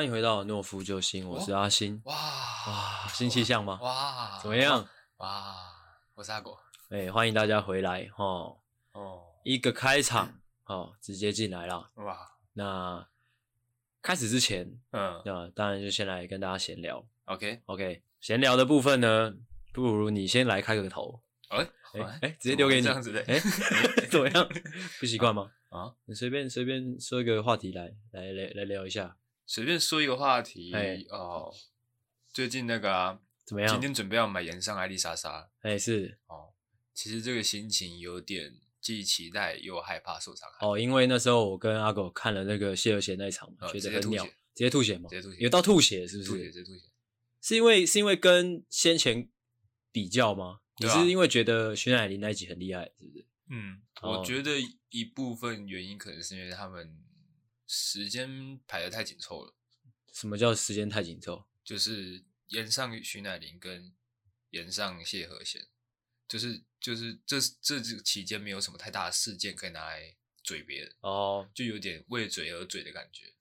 欢迎回到诺夫救星，我是阿星。哇哇，新气象吗？哇，怎么样？哇，我是阿果。哎、欸，欢迎大家回来哦。哦，一个开场，哦，直接进来了。哇，那开始之前，嗯，那当然就先来跟大家闲聊。OK，OK，闲聊的部分呢，不如你先来开个头。哎哎哎，直接丢给你。这样子的。哎，怎么样？不习惯吗？啊，你随便随便说一个话题来来来来聊一下。随便说一个话题，哎哦，最近那个啊，怎么样？今天准备要买炎上艾丽莎莎，哎是哦，其实这个心情有点既期待又害怕受伤害哦，因为那时候我跟阿狗看了那个谢和弦那一场嘛，觉得很鸟，直接吐血嘛，直接吐血，有到吐血是不是？吐血，直接吐血，是因为是因为跟先前比较吗？你是因为觉得徐乃麟那一集很厉害，是不是？嗯，我觉得一部分原因可能是因为他们。时间排的太紧凑了。什么叫时间太紧凑？就是岩上徐乃麟跟岩上谢和弦，就是就是这这这期间没有什么太大的事件可以拿来嘴别人哦，就有点为嘴而嘴的感觉。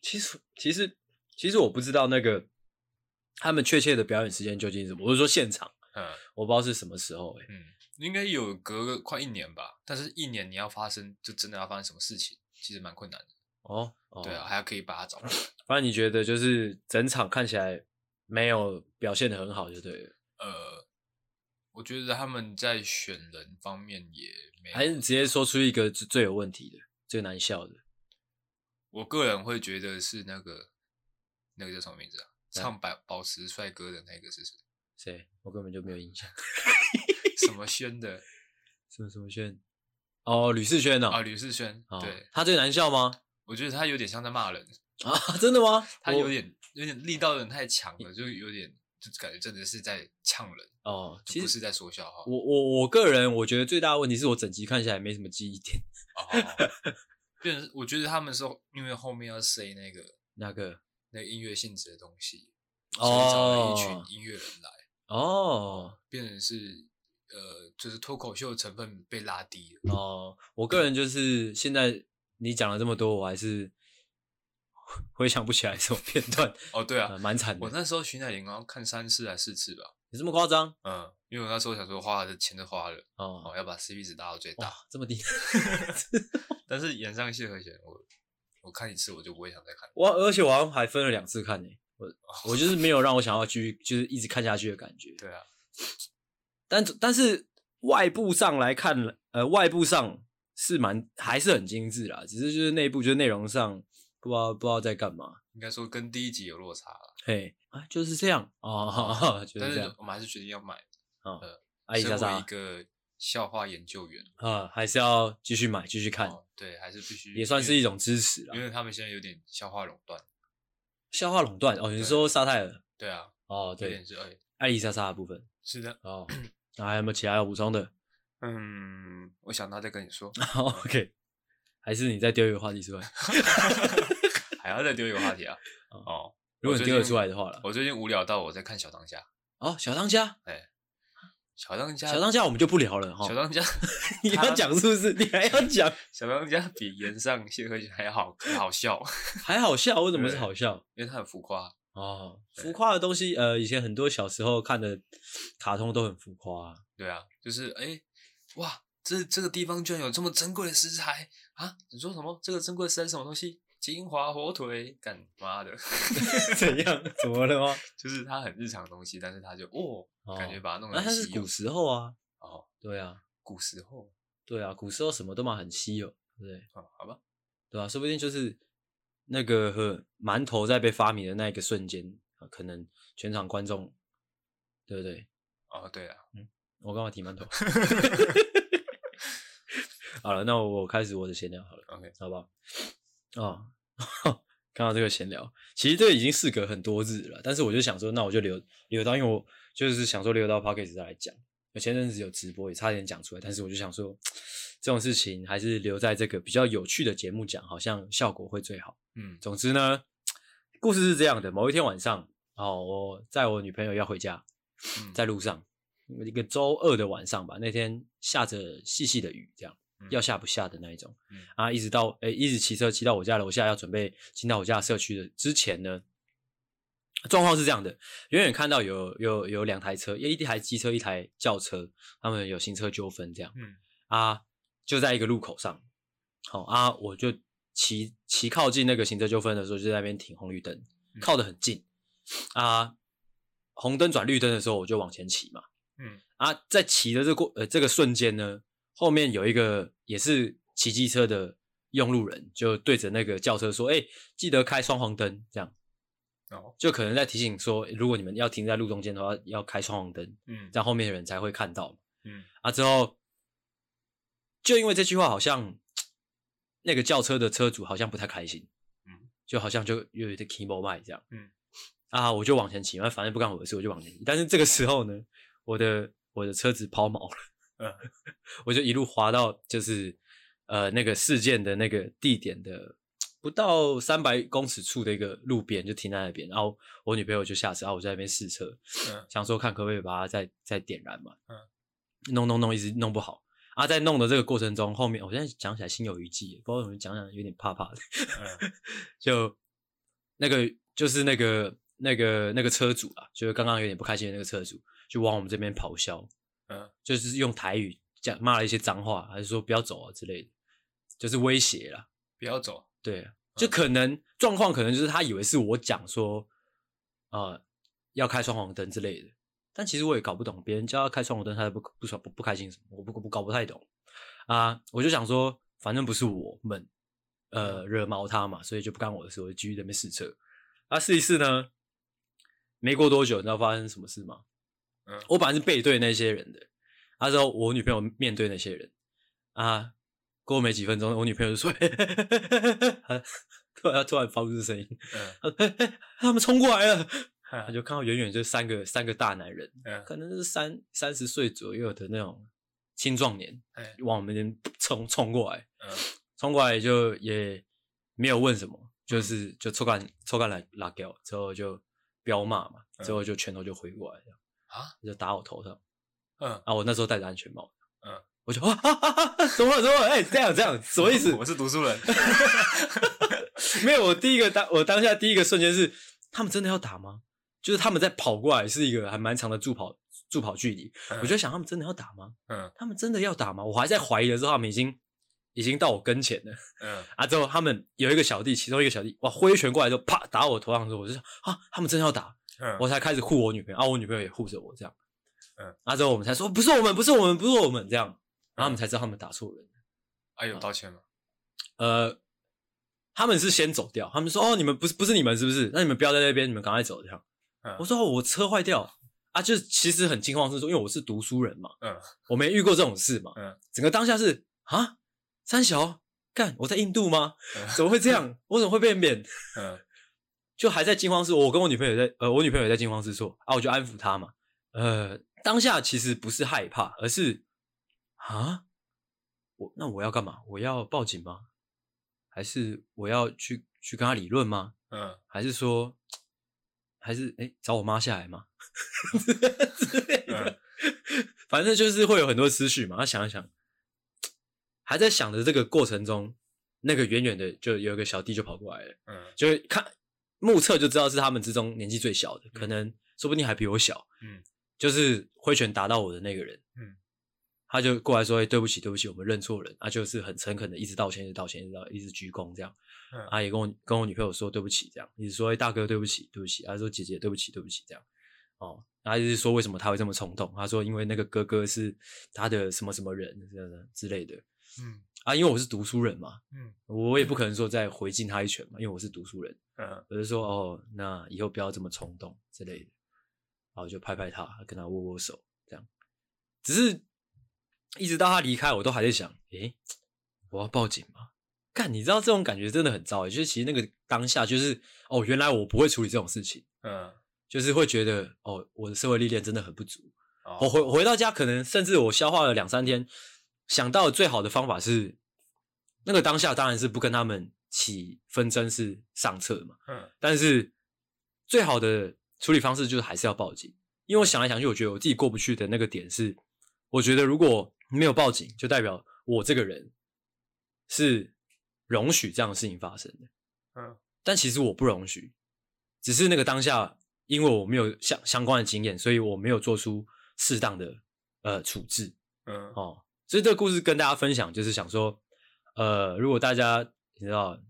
其实其实其实我不知道那个他们确切的表演时间究竟是什么，我是说现场，嗯，我不知道是什么时候、欸，嗯，应该有隔个快一年吧，但是一年你要发生，就真的要发生什么事情，其实蛮困难的。哦，对啊，还要可以把它找回来。反正你觉得就是整场看起来没有表现的很好，就对了。呃，我觉得他们在选人方面也没有，还是直接说出一个最最有问题的、最难笑的。我个人会觉得是那个那个叫什么名字啊？唱宝宝石帅哥的那个是谁？谁？我根本就没有印象。什么轩的？什么什么轩？哦，吕世轩哦。啊，吕世轩。对，他最难笑吗？我觉得他有点像在骂人 啊！真的吗？他有点有点力道有点太强了，就有点就感觉真的是在呛人哦，其实不是在说笑话。我我我个人我觉得最大的问题是我整集看起来没什么记忆点哦。变成我觉得他们是因为后面要塞那个那个那个音乐性质的东西，所以找了一群音乐人来哦，变成是呃就是脱口秀的成分被拉低了哦。我个人就是现在。你讲了这么多，我还是回 想不起来什么片段。哦，对啊，蛮惨的。我那时候徐乃麟好像看三次还是四次吧？有这么夸张？嗯，因为我那时候想说花的钱都花了，哦，要把 CP 值达到最大，这么低。但是演上谢和弦，我我看一次我就不会想再看。我而且我好像还分了两次看呢，我我就是没有让我想要去，就是一直看下去的感觉。对啊，但但是外部上来看，呃，外部上。是蛮还是很精致啦，只是就是内部就是内容上不知道不知道在干嘛，应该说跟第一集有落差了。嘿，啊就是这样哦，就是这样。但是我们还是决定要买。嗯，艾丽莎莎一个笑话研究员啊，还是要继续买继续看。对，还是必须也算是一种支持啦，因为他们现在有点笑话垄断。笑话垄断哦，你说沙泰尔？对啊，哦对，是艾丽莎莎的部分。是的哦，那还有没有其他要补充的？嗯，我想到再跟你说。OK，还是你再丢一个话题出来 还要再丢一个话题啊？哦，如果你丢得出来的话了。我最近无聊到我在看小当家。哦，小当家，哎，小当家，小当家我们就不聊了哈。小当家，你要讲是不是？你还要讲？小当家比炎上谢和弦还好，还好笑，还好笑？为什么是好笑？因为它很浮夸哦。浮夸的东西，呃，以前很多小时候看的卡通都很浮夸。对啊，就是哎。哇，这这个地方居然有这么珍贵的食材啊！你说什么？这个珍贵的食材是什么东西？金华火腿，干妈的，怎样？怎么了吗？就是它很日常的东西，但是它就哦，哦感觉把它弄得很稀有。那它是古时候啊，哦，对啊，古时候，对啊，古时候什么都嘛很稀有，对不对？哦，好吧，对啊，说不定就是那个和馒头在被发明的那一个瞬间，可能全场观众，对不对？哦，对啊，嗯。我刚刚提馒头？好了，那我，我开始我的闲聊好了，OK，好不好？哦，看到这个闲聊，其实这已经事隔很多日了，但是我就想说，那我就留留到，因为我就是想说留到 Podcast 再来讲。我前阵子有直播，也差点讲出来，但是我就想说，这种事情还是留在这个比较有趣的节目讲，好像效果会最好。嗯，总之呢，故事是这样的：某一天晚上，哦，我在我女朋友要回家，在路上。一个周二的晚上吧，那天下着细细的雨，这样，要下不下的那一种。啊，一直到诶、欸，一直骑车骑到我家楼下，要准备进到我家社区的之前呢，状况是这样的：远远看到有有有两台车，一台机车，一台轿车，他们有行车纠纷，这样。嗯，啊，就在一个路口上。好啊，我就骑骑靠近那个行车纠纷的时候，就在那边停红绿灯，靠得很近。啊，红灯转绿灯的时候，我就往前骑嘛。嗯，啊，在骑的这过呃这个瞬间呢，后面有一个也是骑机车的用路人，就对着那个轿车说：“哎、欸，记得开双黄灯。”这样，哦，就可能在提醒说，如果你们要停在路中间的话，要开双黄灯，嗯，这样后面的人才会看到。嗯，啊，之后就因为这句话，好像那个轿车的车主好像不太开心，嗯，就好像就又有点 keyboard 麦这样，嗯，啊，我就往前骑，反正不干我的事，我就往前骑。但是这个时候呢，我的我的车子抛锚了，嗯，我就一路滑到就是呃那个事件的那个地点的不到三百公尺处的一个路边，就停在那边。然后我女朋友就下车，然后我在那边试车，嗯，想说看可不可以把它再再点燃嘛，嗯，弄弄弄，一直弄不好。啊，在弄的这个过程中，后面我现在讲起来心有余悸，不知道怎么讲讲有点怕怕的，嗯，就那个就是那个那个那个车主啊，就是刚刚有点不开心的那个车主。就往我们这边咆哮，嗯，就是用台语讲骂了一些脏话，还是说不要走啊之类的，就是威胁啦，不要走。对，就可能状况可能就是他以为是我讲说，呃，要开双黄灯之类的，但其实我也搞不懂，别人叫他开双黄灯，他不不爽不不开心什么，我不不搞不太懂啊。我就想说，反正不是我们呃惹毛他嘛，所以就不干我的事，我就继续在那边试车。啊，试一试呢，没过多久，你知道发生什么事吗？嗯，我本来是背对那些人的，那时候我女朋友面对那些人啊，过没几分钟，我女朋友就说：“嘿嘿嘿嘿嘿”突然突然发出声音，嗯，嘿嘿，他们冲过来了，他就看到远远就三个三个大男人，嗯，可能是三三十岁左右的那种青壮年，往我们这边冲冲过来，嗯，冲过来就也没有问什么，就是就抽干抽干来拉掉，之后就飙骂嘛，之后就拳头就挥过来这样。啊！就打我头上，嗯，啊，我那时候戴着安全帽，嗯，我就啊啊啊啊！怎么了？怎么了？哎，这样这样，什么意思？我是读书人 没有。我第一个当，我当下第一个瞬间是，他们真的要打吗？就是他们在跑过来，是一个还蛮长的助跑助跑距离，我就想，他们真的要打吗？嗯，他们真的要打吗？我还在怀疑的时候，他们已经已经到我跟前了，嗯，啊，之后他们有一个小弟，其中一个小弟哇挥拳过来之后，啪打我头上的时候，我就想啊，他们真的要打。嗯，我才开始护我女朋友，啊，我女朋友也护着我，这样，嗯，啊，之后我们才说不是我们，不是我们，不是我们，这样，然后我们才知道他们打错人，啊，有道歉吗？呃，他们是先走掉，他们说哦，你们不是不是你们是不是？那你们不要在那边，你们赶快走，这样。嗯，我说哦，我车坏掉，啊，就其实很惊慌失措，因为我是读书人嘛，嗯，我没遇过这种事嘛，嗯，整个当下是啊，三小干，我在印度吗？怎么会这样？我怎么会被扁？嗯。就还在惊慌失措，我跟我女朋友在，呃，我女朋友也在惊慌失措啊，我就安抚她嘛。呃，当下其实不是害怕，而是啊，我那我要干嘛？我要报警吗？还是我要去去跟他理论吗？嗯，还是说，还是哎、欸、找我妈下来吗？之类的，反正就是会有很多思绪嘛。他想一想，还在想的这个过程中，那个远远的就有一个小弟就跑过来了，嗯，就会看。目测就知道是他们之中年纪最小的，可能说不定还比我小。嗯，就是挥拳打到我的那个人，嗯，他就过来说：“欸，对不起，对不起，我们认错人。”啊，就是很诚恳的，一直道歉，一直道歉，一直道，一直鞠躬这样。嗯，啊，也跟我跟我女朋友说对不起，这样，一直说：“欸，大哥，对不起，对不起。”他说：“姐姐，对不起，对不起。”这样。哦，然后一直说为什么他会这么冲动？他说：“因为那个哥哥是他的什么什么人，这样的之类的。”嗯。啊，因为我是读书人嘛，嗯，我也不可能说再回敬他一拳嘛，因为我是读书人，嗯，我就说哦，那以后不要这么冲动之类的，然后就拍拍他，跟他握握手，这样，只是一直到他离开，我都还在想，诶，我要报警吗？干，你知道这种感觉真的很糟，就是其实那个当下就是，哦，原来我不会处理这种事情，嗯，就是会觉得，哦，我的社会历练真的很不足，哦，我回回到家，可能甚至我消化了两三天。想到最好的方法是，那个当下当然是不跟他们起纷争，是上策嘛。嗯。但是最好的处理方式就是还是要报警，因为我想来想去，我觉得我自己过不去的那个点是，我觉得如果没有报警，就代表我这个人是容许这样的事情发生的，嗯，但其实我不容许，只是那个当下，因为我没有相相关的经验，所以我没有做出适当的呃处置，嗯，哦，所以这个故事跟大家分享，就是想说，呃，如果大家你知道，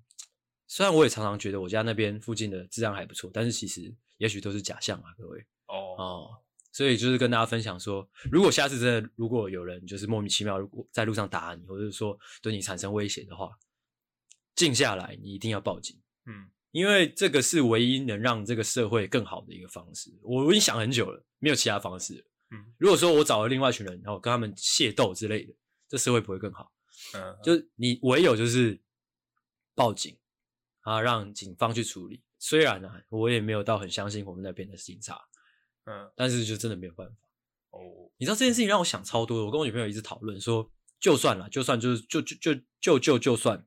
虽然我也常常觉得我家那边附近的治安还不错，但是其实也许都是假象啊，各位，哦哦。所以就是跟大家分享说，如果下次真的如果有人就是莫名其妙如果在路上打你，或者是说对你产生威胁的话，静下来，你一定要报警。嗯，因为这个是唯一能让这个社会更好的一个方式。我已经想很久了，没有其他方式。嗯，如果说我找了另外一群人，然后跟他们械斗之类的，这社会不会更好。嗯，就是你唯有就是报警啊，让警方去处理。虽然呢、啊，我也没有到很相信我们那边的警察。嗯，但是就真的没有办法哦。你知道这件事情让我想超多的。我跟我女朋友一直讨论说，就算了，就算就是就就就就就就算，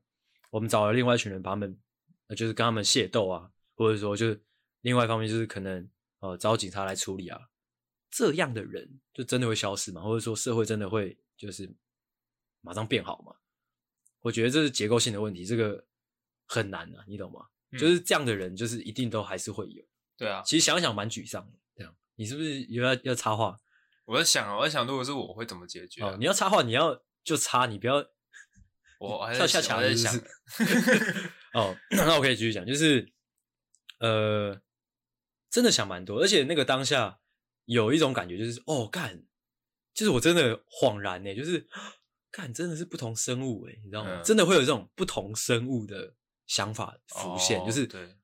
我们找了另外一群人把他们，就是跟他们械斗啊，或者说就是另外一方面就是可能呃找警察来处理啊，这样的人就真的会消失吗？或者说社会真的会就是马上变好吗？我觉得这是结构性的问题，这个很难啊，你懂吗？嗯、就是这样的人，就是一定都还是会有。对啊，其实想想蛮沮丧的。这样你是不是有要要插话？我在想啊，我在想，如果是我会怎么解决、啊？哦，你要插话，你要就插，你不要 我还在跳下墙在想。哦，那我可以继续讲，就是呃，真的想蛮多，而且那个当下有一种感觉，就是哦，干，就是我真的恍然呢，就是 干，真的是不同生物哎，你知道吗？嗯、真的会有这种不同生物的想法浮现，哦、就是对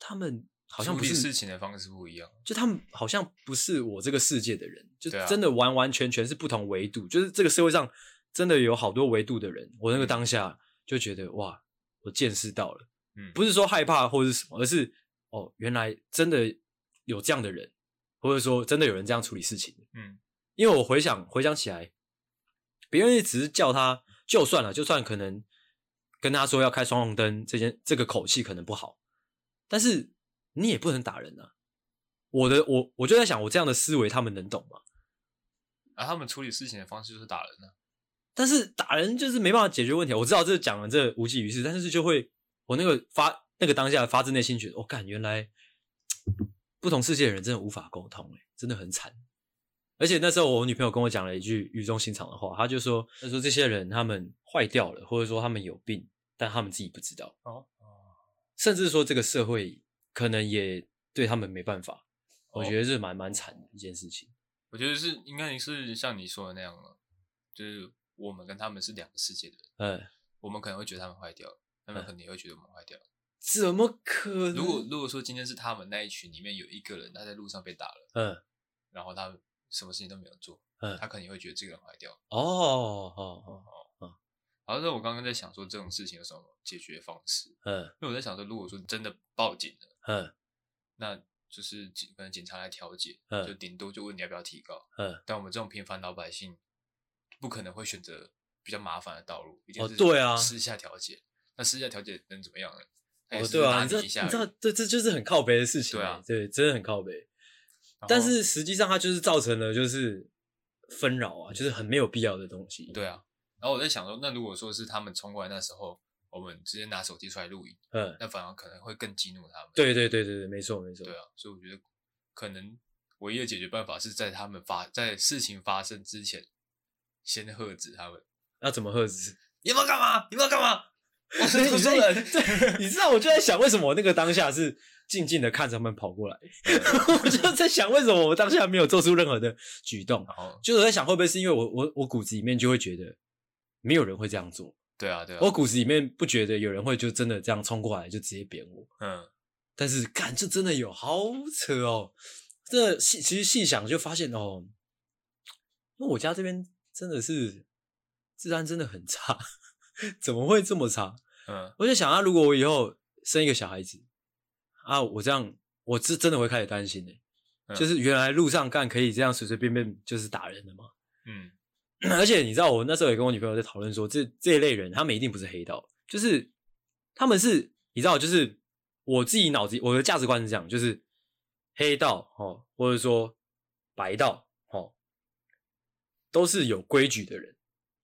他们。好像不是事情的方式不一样，就他们好像不是我这个世界的人，就真的完完全全是不同维度。就是这个社会上真的有好多维度的人，我那个当下就觉得哇，我见识到了，嗯，不是说害怕或者是什么，而是哦，原来真的有这样的人，或者说真的有人这样处理事情，嗯，因为我回想回想起来，别人只是叫他就算了，就算可能跟他说要开双黄灯，这件这个口气可能不好，但是。你也不能打人啊！我的我我就在想，我这样的思维他们能懂吗？啊，他们处理事情的方式就是打人啊。但是打人就是没办法解决问题。我知道这讲了这无济于事，但是就会我那个发那个当下发自内心觉得，我、哦、干，原来不同世界的人真的无法沟通，诶真的很惨。而且那时候我女朋友跟我讲了一句语重心长的话，她就说：“她说这些人他们坏掉了，或者说他们有病，但他们自己不知道。哦哦，甚至说这个社会。”可能也对他们没办法，我觉得是蛮蛮惨的一件事情。我觉得是应该是像你说的那样了，就是我们跟他们是两个世界的人。嗯，我们可能会觉得他们坏掉，他们可能也会觉得我们坏掉。怎么可能？如果如果说今天是他们那一群里面有一个人他在路上被打了，嗯，然后他什么事情都没有做，嗯，他肯定会觉得这个人坏掉。哦哦哦哦哦。然后那我刚刚在想说这种事情有什么解决方式？嗯，因为我在想说，如果说真的报警了。嗯，那就是警，可能警察来调解，嗯，就顶多就问你要不要提高，嗯，但我们这种平凡老百姓，不可能会选择比较麻烦的道路，一定是对啊，私下调解。哦、那私下调解能怎么样呢？哦，对啊，你知道，你知道，这这就是很靠北的事情，对啊，对，真的很靠北。但是实际上，它就是造成了就是纷扰啊，就是很没有必要的东西。对啊，然后我在想说，那如果说是他们冲过来那时候。我们直接拿手机出来录影，嗯，那反而可能会更激怒他们。对对对对对，没错没错。对啊，所以我觉得可能唯一的解决办法是在他们发在事情发生之前，先喝止他们。那怎么喝止？你们要干嘛？你们要干嘛？我是你说人，对，你知道，我就在想，为什么我那个当下是静静的看着他们跑过来？我就在想，为什么我当下没有做出任何的举动？就是在想，会不会是因为我我我骨子里面就会觉得没有人会这样做。对啊，对啊，我骨子里面不觉得有人会就真的这样冲过来就直接扁我，嗯，但是干这真的有好扯哦，这细其实细想就发现哦，因为我家这边真的是治安真的很差，怎么会这么差？嗯，我就想啊，如果我以后生一个小孩子啊，我这样我是真的会开始担心的，嗯，就是原来路上干可以这样随随便便就是打人的吗？嗯。而且你知道，我那时候也跟我女朋友在讨论说，这这一类人，他们一定不是黑道，就是他们是，你知道，就是我自己脑子，我的价值观是这样，就是黑道哦，或者说白道哦，都是有规矩的人，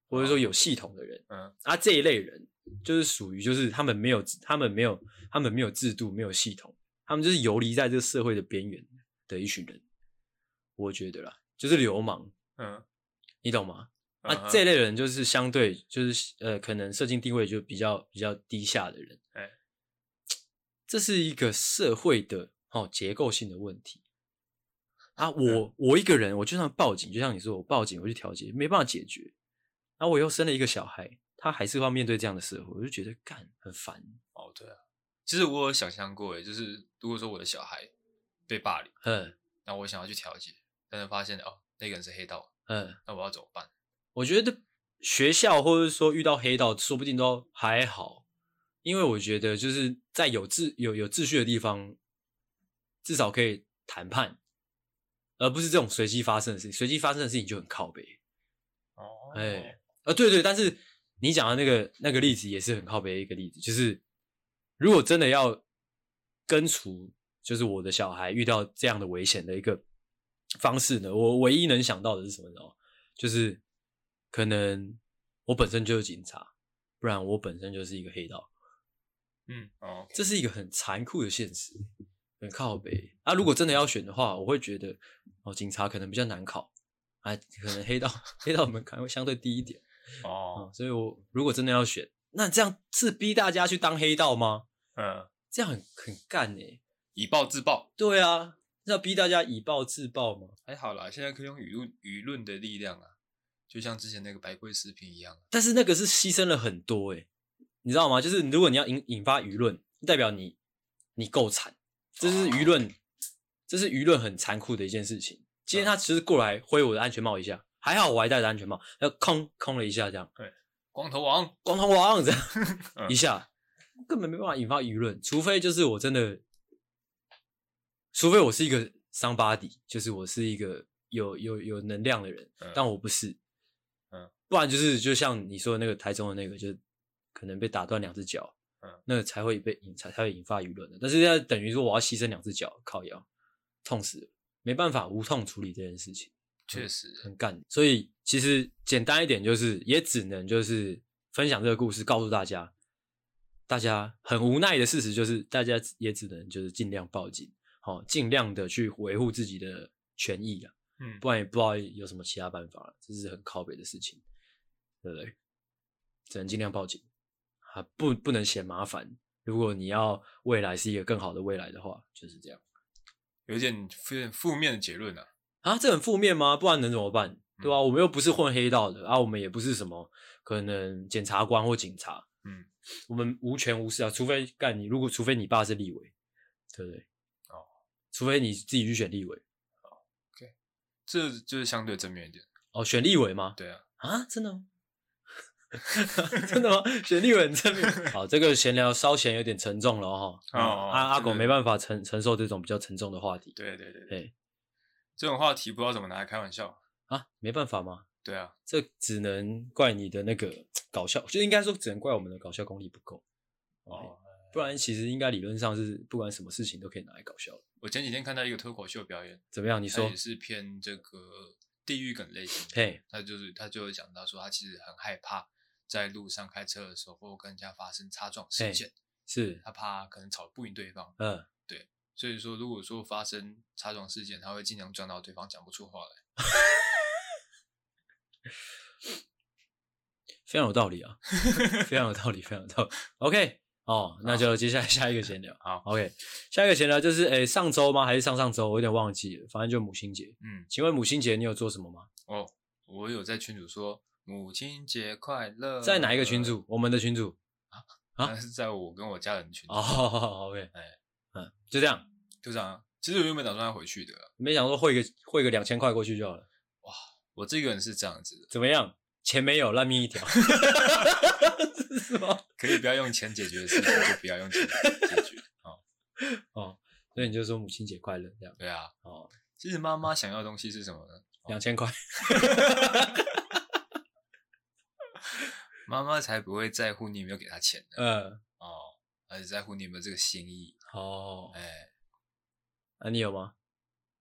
或者说有系统的人，嗯，啊，这一类人就是属于就是他们没有他们没有他们没有制度没有系统，他们就是游离在这个社会的边缘的一群人，我觉得啦，就是流氓，嗯，你懂吗？啊，这一类人就是相对就是呃，可能社经地位就比较比较低下的人，哎，这是一个社会的哦结构性的问题。啊，我我一个人，我就算报警，就像你说，我报警，我去调解，没办法解决。然后我又生了一个小孩，他还是要面对这样的社会，我就觉得干很烦。哦，对啊，其实我有想象过，诶，就是如果说我的小孩被霸凌，嗯，那我想要去调解，但是发现哦，那个人是黑道，嗯，那我要怎么办？我觉得学校或者说遇到黑道，说不定都还好，因为我觉得就是在有秩有有秩序的地方，至少可以谈判。而不是这种随机发生的事情，随机发生的事情就很靠北。哦，哎，啊，对对，但是你讲的那个那个例子也是很靠北的一个例子，就是如果真的要根除，就是我的小孩遇到这样的危险的一个方式呢，我唯一能想到的是什么呢？就是可能我本身就是警察，不然我本身就是一个黑道。嗯，哦这是一个很残酷的现实。很靠北啊！如果真的要选的话，我会觉得哦，警察可能比较难考，啊，可能黑道黑道门槛会相对低一点哦、嗯。所以我如果真的要选，那这样是逼大家去当黑道吗？嗯，这样很很干诶，以暴制暴。对啊，要逼大家以暴制暴吗？还好啦，现在可以用舆论舆论的力量啊，就像之前那个白龟视频一样。但是那个是牺牲了很多诶，你知道吗？就是如果你要引引发舆论，代表你你够惨。这是舆论，这是舆论很残酷的一件事情。今天他其实过来挥我的安全帽一下，还好我还戴着安全帽，然后空空了一下，这样。对，光头王，光头王这样 一下，根本没办法引发舆论，除非就是我真的，除非我是一个 somebody，就是我是一个有有有能量的人，但我不是，嗯，不然就是就像你说的那个台中的那个，就是可能被打断两只脚。嗯，那才会被引才才会引发舆论的。但是现在等于说我要牺牲两只脚，靠腰，痛死了，没办法无痛处理这件事情，确实很干。所以其实简单一点就是，也只能就是分享这个故事，告诉大家，大家很无奈的事实就是，大家也只能就是尽量报警，好，尽量的去维护自己的权益啊，嗯，不然也不知道有什么其他办法了，这是很靠北的事情，对不对？只能尽量报警。啊，不，不能嫌麻烦。如果你要未来是一个更好的未来的话，就是这样。有点有点负面的结论啊！啊，这很负面吗？不然能怎么办？对吧、啊？我们又不是混黑道的啊，我们也不是什么可能检察官或警察。嗯，我们无权无势啊，除非干你。如果除非你爸是立委，对不对？哦，除非你自己去选立委。哦，OK，这就是相对正面一点。哦，选立委吗？对啊。啊，真的吗？真的吗？选立委很正面。好，这个闲聊稍显有点沉重了哈。阿、哦、阿、阿、狗没办法承承受这种比较沉重的话题。对对对对，这种话题不知道怎么拿来开玩笑啊？没办法吗？对啊，这只能怪你的那个搞笑，就应该说只能怪我们的搞笑功力不够哦。不然其实应该理论上是不管什么事情都可以拿来搞笑。我前几天看到一个脱口秀表演，怎么样？你说也是偏这个地狱梗类型。嘿，他就是他就会讲到说他其实很害怕。在路上开车的时候，或跟人家发生擦撞事件，是他怕可能吵不赢对方。嗯，对，所以说如果说发生擦撞事件，他会尽量撞到对方讲不出话来。非常有道理啊，非常有道理，非常有道理。OK，哦，那就接下来下一个闲聊。好，OK，下一个闲聊就是，诶、欸，上周吗？还是上上周？我有点忘记了，反正就母亲节。嗯，请问母亲节你有做什么吗？哦，我有在群主说。母亲节快乐！在哪一个群组？我们的群组啊啊，是在我跟我家人群组。哦，好好，OK，哎，嗯，就这样，就这样。其实我原本打算要回去的，没想到汇个汇个两千块过去就好了。哇，我这个人是这样子的，怎么样？钱没有，烂命一条，是吗？可以不要用钱解决的事情，就不要用钱解决。哦 哦，所以你就说母亲节快乐这样。对啊，哦，其实妈妈想要的东西是什么呢？两千块。妈妈才不会在乎你有没有给她钱呢。嗯，哦，而是在乎你有没有这个心意。哦，哎、欸，那、啊、你有吗？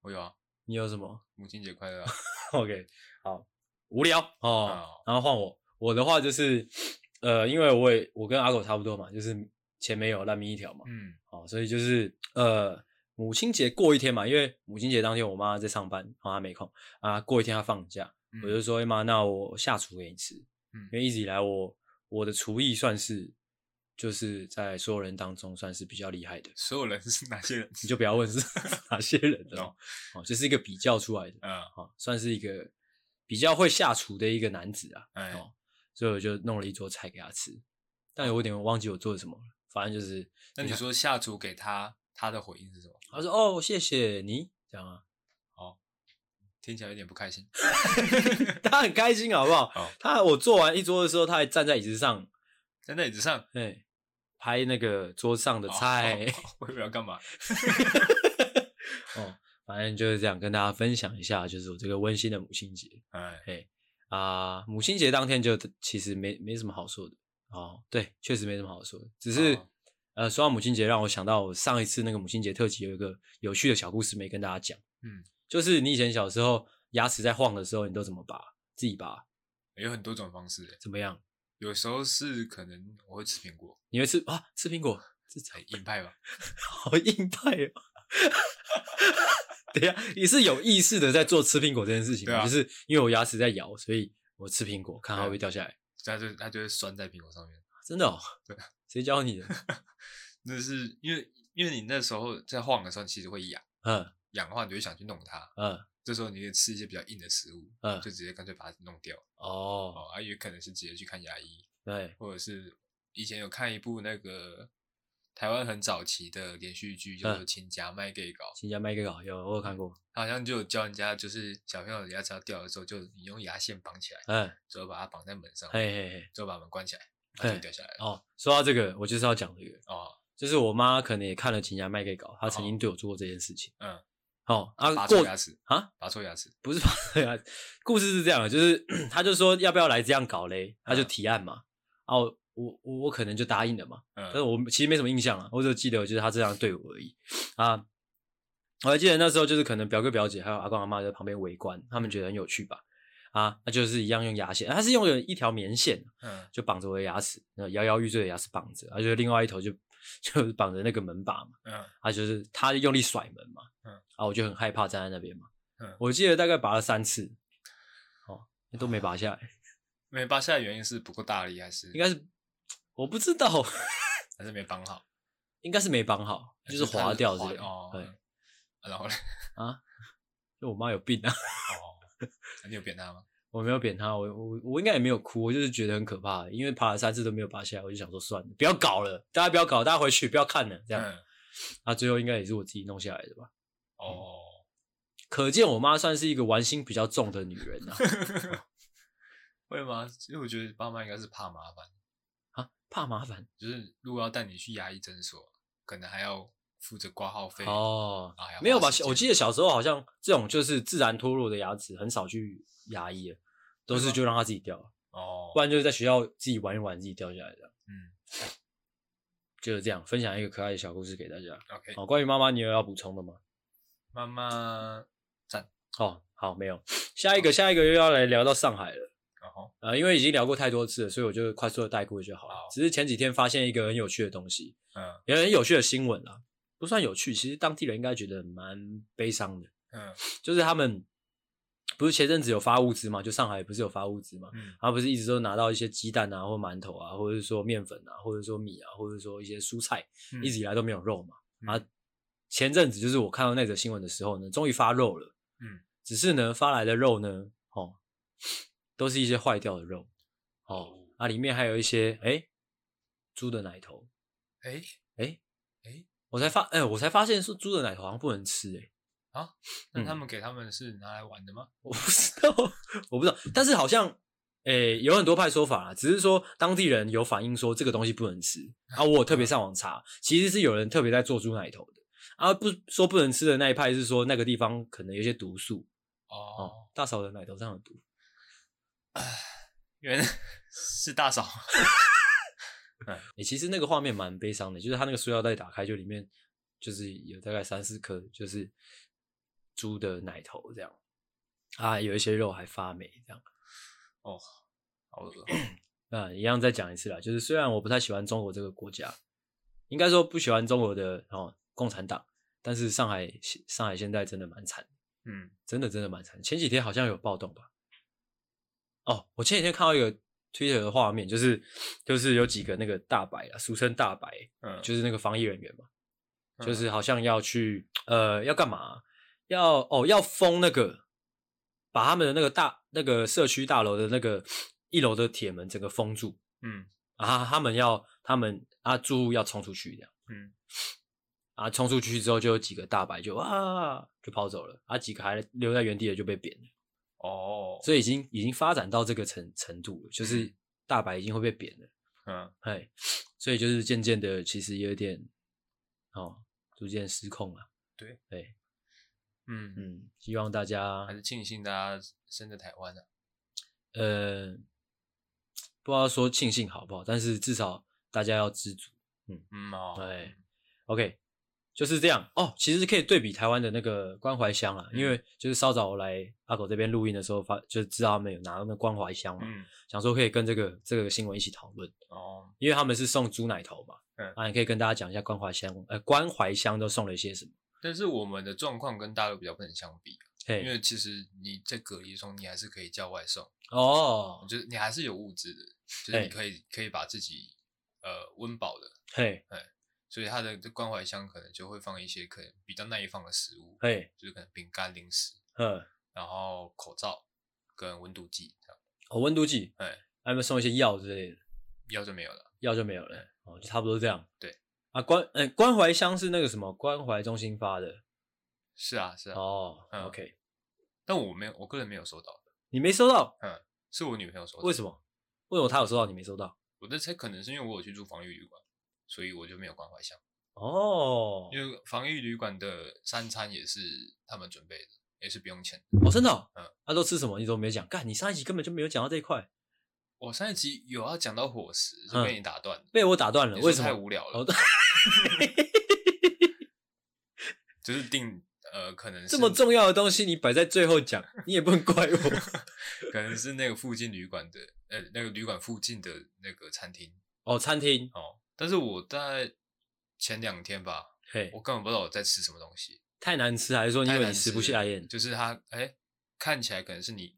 我有啊。你有什么？母亲节快乐、啊。OK，好，无聊哦。嗯、然后换我，我的话就是，呃，因为我也我跟阿狗差不多嘛，就是钱没有烂命一条嘛，嗯，好，所以就是呃，母亲节过一天嘛，因为母亲节当天我妈在上班，然后她没空啊，过一天她放假，嗯、我就说，哎妈，那我下厨给你吃，嗯，因为一直以来我我的厨艺算是。就是在所有人当中算是比较厉害的。所有人是哪些人？你就不要问是 哪些人了。哦，哦，就是一个比较出来的。嗯，哦，算是一个比较会下厨的一个男子啊。哎，哦，所以我就弄了一桌菜给他吃，但有点忘记我做了什么了。反正就是，那你说下厨给他，他的回应是什么？他说：“哦，谢谢你。”这样啊。哦，听起来有点不开心。他很开心，好不好？哦，他我做完一桌的时候，他还站在椅子上，站在椅子上，对。拍那个桌上的菜，我以为要干嘛？哦，反正就是这样，跟大家分享一下，就是我这个温馨的母亲节。哎嘿啊，母亲节当天就其实没没什么好说的哦。对，确实没什么好说的，只是、哦、呃，说到母亲节，让我想到我上一次那个母亲节特辑有一个有趣的小故事没跟大家讲。嗯，就是你以前小时候牙齿在晃的时候，你都怎么拔？自己拔？有很多种方式，怎么样？有时候是可能我会吃苹果，你会吃啊？吃苹果，这才硬派吧？好硬派哦！你是有意识的在做吃苹果这件事情，对啊，就是因为我牙齿在咬，所以我吃苹果，看它会不会掉下来。它就它就会拴在苹果上面。真的哦？对，谁教你的？那是因为因为你那时候在晃的时候，其实会痒，嗯，痒的话你就会想去弄它，嗯。这时候你可以吃一些比较硬的食物，嗯，就直接干脆把它弄掉。哦，哦，啊，也可能是直接去看牙医，对，或者是以前有看一部那个台湾很早期的连续剧，叫做《亲家卖给搞》。亲家卖给搞，有我有看过，好像就有教人家，就是小朋友的牙齿要掉的时候，就你用牙线绑起来，嗯，之后把它绑在门上，嘿嘿嘿，之后把门关起来，它就掉下来了。哦，说到这个，我就是要讲这个，哦，就是我妈可能也看了《亲家卖给搞》，她曾经对我做过这件事情，嗯。哦啊，拔错牙齿啊，拔错牙齿不是拔错牙齿，故事是这样的，就是 她就说要不要来这样搞嘞，她就提案嘛，然后我我我可能就答应了嘛，但是我其实没什么印象了，我只记得就是他这样对我而已。啊，我还记得那时候就是可能表哥表姐还有阿公阿妈在旁边围观，他们觉得很有趣吧，啊，那就是一样用牙线，他是用了一条棉线，嗯，就绑着我的牙齿，摇摇欲坠的牙齿绑着，而且另外一头就。就是绑着那个门把嘛，嗯，他就是他用力甩门嘛，嗯，啊，我就很害怕站在那边嘛，嗯，我记得大概拔了三次，哦，都没拔下来，没拔下来原因是不够大力还是？应该是我不知道，还是没绑好，应该是没绑好，就是滑掉这个，哦，对，然后呢？啊，就我妈有病啊，哦，你有扁她吗？我没有扁她，我我我应该也没有哭，我就是觉得很可怕，因为爬了三次都没有拔下来，我就想说算了，不要搞了，大家不要搞，大家回去不要看了，这样。那、嗯啊、最后应该也是我自己弄下来的吧？哦，可见我妈算是一个玩心比较重的女人啊。会吗？因为我觉得爸妈应该是怕麻烦啊，怕麻烦，就是如果要带你去牙医诊所，可能还要负责挂号费哦。没有吧？我记得小时候好像这种就是自然脱落的牙齿很少去牙医了。都是就让它自己掉哦，不然就是在学校自己玩一玩，自己掉下来的。嗯，就是这样，分享一个可爱的小故事给大家。OK，好，关于妈妈，你有要补充的吗？妈妈赞。哦，好，没有。下一个，下一个又要来聊到上海了。哦，呃，因为已经聊过太多次了，所以我就快速的带过就好了。只是前几天发现一个很有趣的东西，嗯，也很有趣的新闻啦，不算有趣，其实当地人应该觉得蛮悲伤的。嗯，就是他们。不是前阵子有发物资嘛？就上海不是有发物资嘛？嗯，他不是一直都拿到一些鸡蛋啊，或馒头啊，或者是说面粉啊，或者说米啊，或者说一些蔬菜，嗯、一直以来都没有肉嘛。嗯、啊，前阵子就是我看到那则新闻的时候呢，终于发肉了。嗯，只是呢，发来的肉呢，哦，都是一些坏掉的肉。哦，啊，里面还有一些哎，猪的奶头。哎哎哎，我才发哎，我才发现说猪的奶头好像不能吃哎。啊，那他们给他们是拿来玩的吗？嗯、我不知道，我不知道。但是好像，诶、欸，有很多派说法啦，只是说当地人有反映说这个东西不能吃 啊。我有特别上网查，其实是有人特别在做猪奶头的啊。不说不能吃的那一派是说那个地方可能有些毒素哦，哦。大嫂的奶头上有毒，原来是大嫂。哎、欸，其实那个画面蛮悲伤的，就是他那个塑料袋打开，就里面就是有大概三四颗，就是。猪的奶头这样啊，有一些肉还发霉这样。哦，好恶。啊，一样再讲一次啦，就是虽然我不太喜欢中国这个国家，应该说不喜欢中国的哦共产党，但是上海上海现在真的蛮惨，嗯，真的真的蛮惨。前几天好像有暴动吧？哦，我前几天看到一个 Twitter 的画面，就是就是有几个那个大白啊，俗称大白，嗯，就是那个防疫人员嘛，就是好像要去呃要干嘛？要哦要封那个，把他们的那个大那个社区大楼的那个。一楼的铁门整个封住，嗯，啊，他们要他们啊住户要冲出去这样，嗯，啊冲出去之后就有几个大白就啊就跑走了，啊几个还留在原地的就被扁了，哦，所以已经已经发展到这个程程度了，就是大白已经会被贬了，嗯，哎，所以就是渐渐的其实有点哦逐渐失控了，对。对，嗯。嗯，希望大家还是庆幸大家生在台湾呢，呃。不知道说庆幸好不好，但是至少大家要知足。嗯嗯哦，对，OK，就是这样哦。其实可以对比台湾的那个关怀箱啊，嗯、因为就是稍早我来阿狗这边录音的时候发，就知道他们有拿到那关怀箱嘛，嗯、想说可以跟这个这个新闻一起讨论哦，因为他们是送猪奶头嘛，嗯，啊，你可以跟大家讲一下关怀箱，呃，关怀箱都送了一些什么。但是我们的状况跟大陆比较不能相比，嘿因为其实你在隔离中，你还是可以叫外送哦，就是你还是有物资的。就是你可以可以把自己呃温饱的，嘿，哎，所以他的这关怀箱可能就会放一些可能比较耐放的食物，嘿，就是可能饼干、零食，嗯，然后口罩跟温度计这样。哦，温度计，哎，还有没有送一些药之类的？药就没有了，药就没有了，哦，就差不多这样。对，啊关，哎，关怀箱是那个什么关怀中心发的？是啊，是啊。哦，OK，但我没有，我个人没有收到的。你没收到？嗯，是我女朋友收到。为什么？为什么她有收到，你没收到？我在猜，可能是因为我有去住防疫旅馆，所以我就没有关怀箱。哦，因为防疫旅馆的三餐也是他们准备的，也是不用钱。哦，真的？嗯，他都吃什么？你都没讲。干，你上一集根本就没有讲到这一块。我上一集有要讲到伙食，就被你打断，被我打断了。为什么？太无聊了。就是定。呃，可能是 这么重要的东西，你摆在最后讲，你也不能怪我。可能是那个附近旅馆的，呃，那个旅馆附近的那个餐厅哦，餐厅哦。但是我在前两天吧，嘿，我根本不知道我在吃什么东西，太难吃，还是说因为你吃不下咽？就是它，哎，看起来可能是你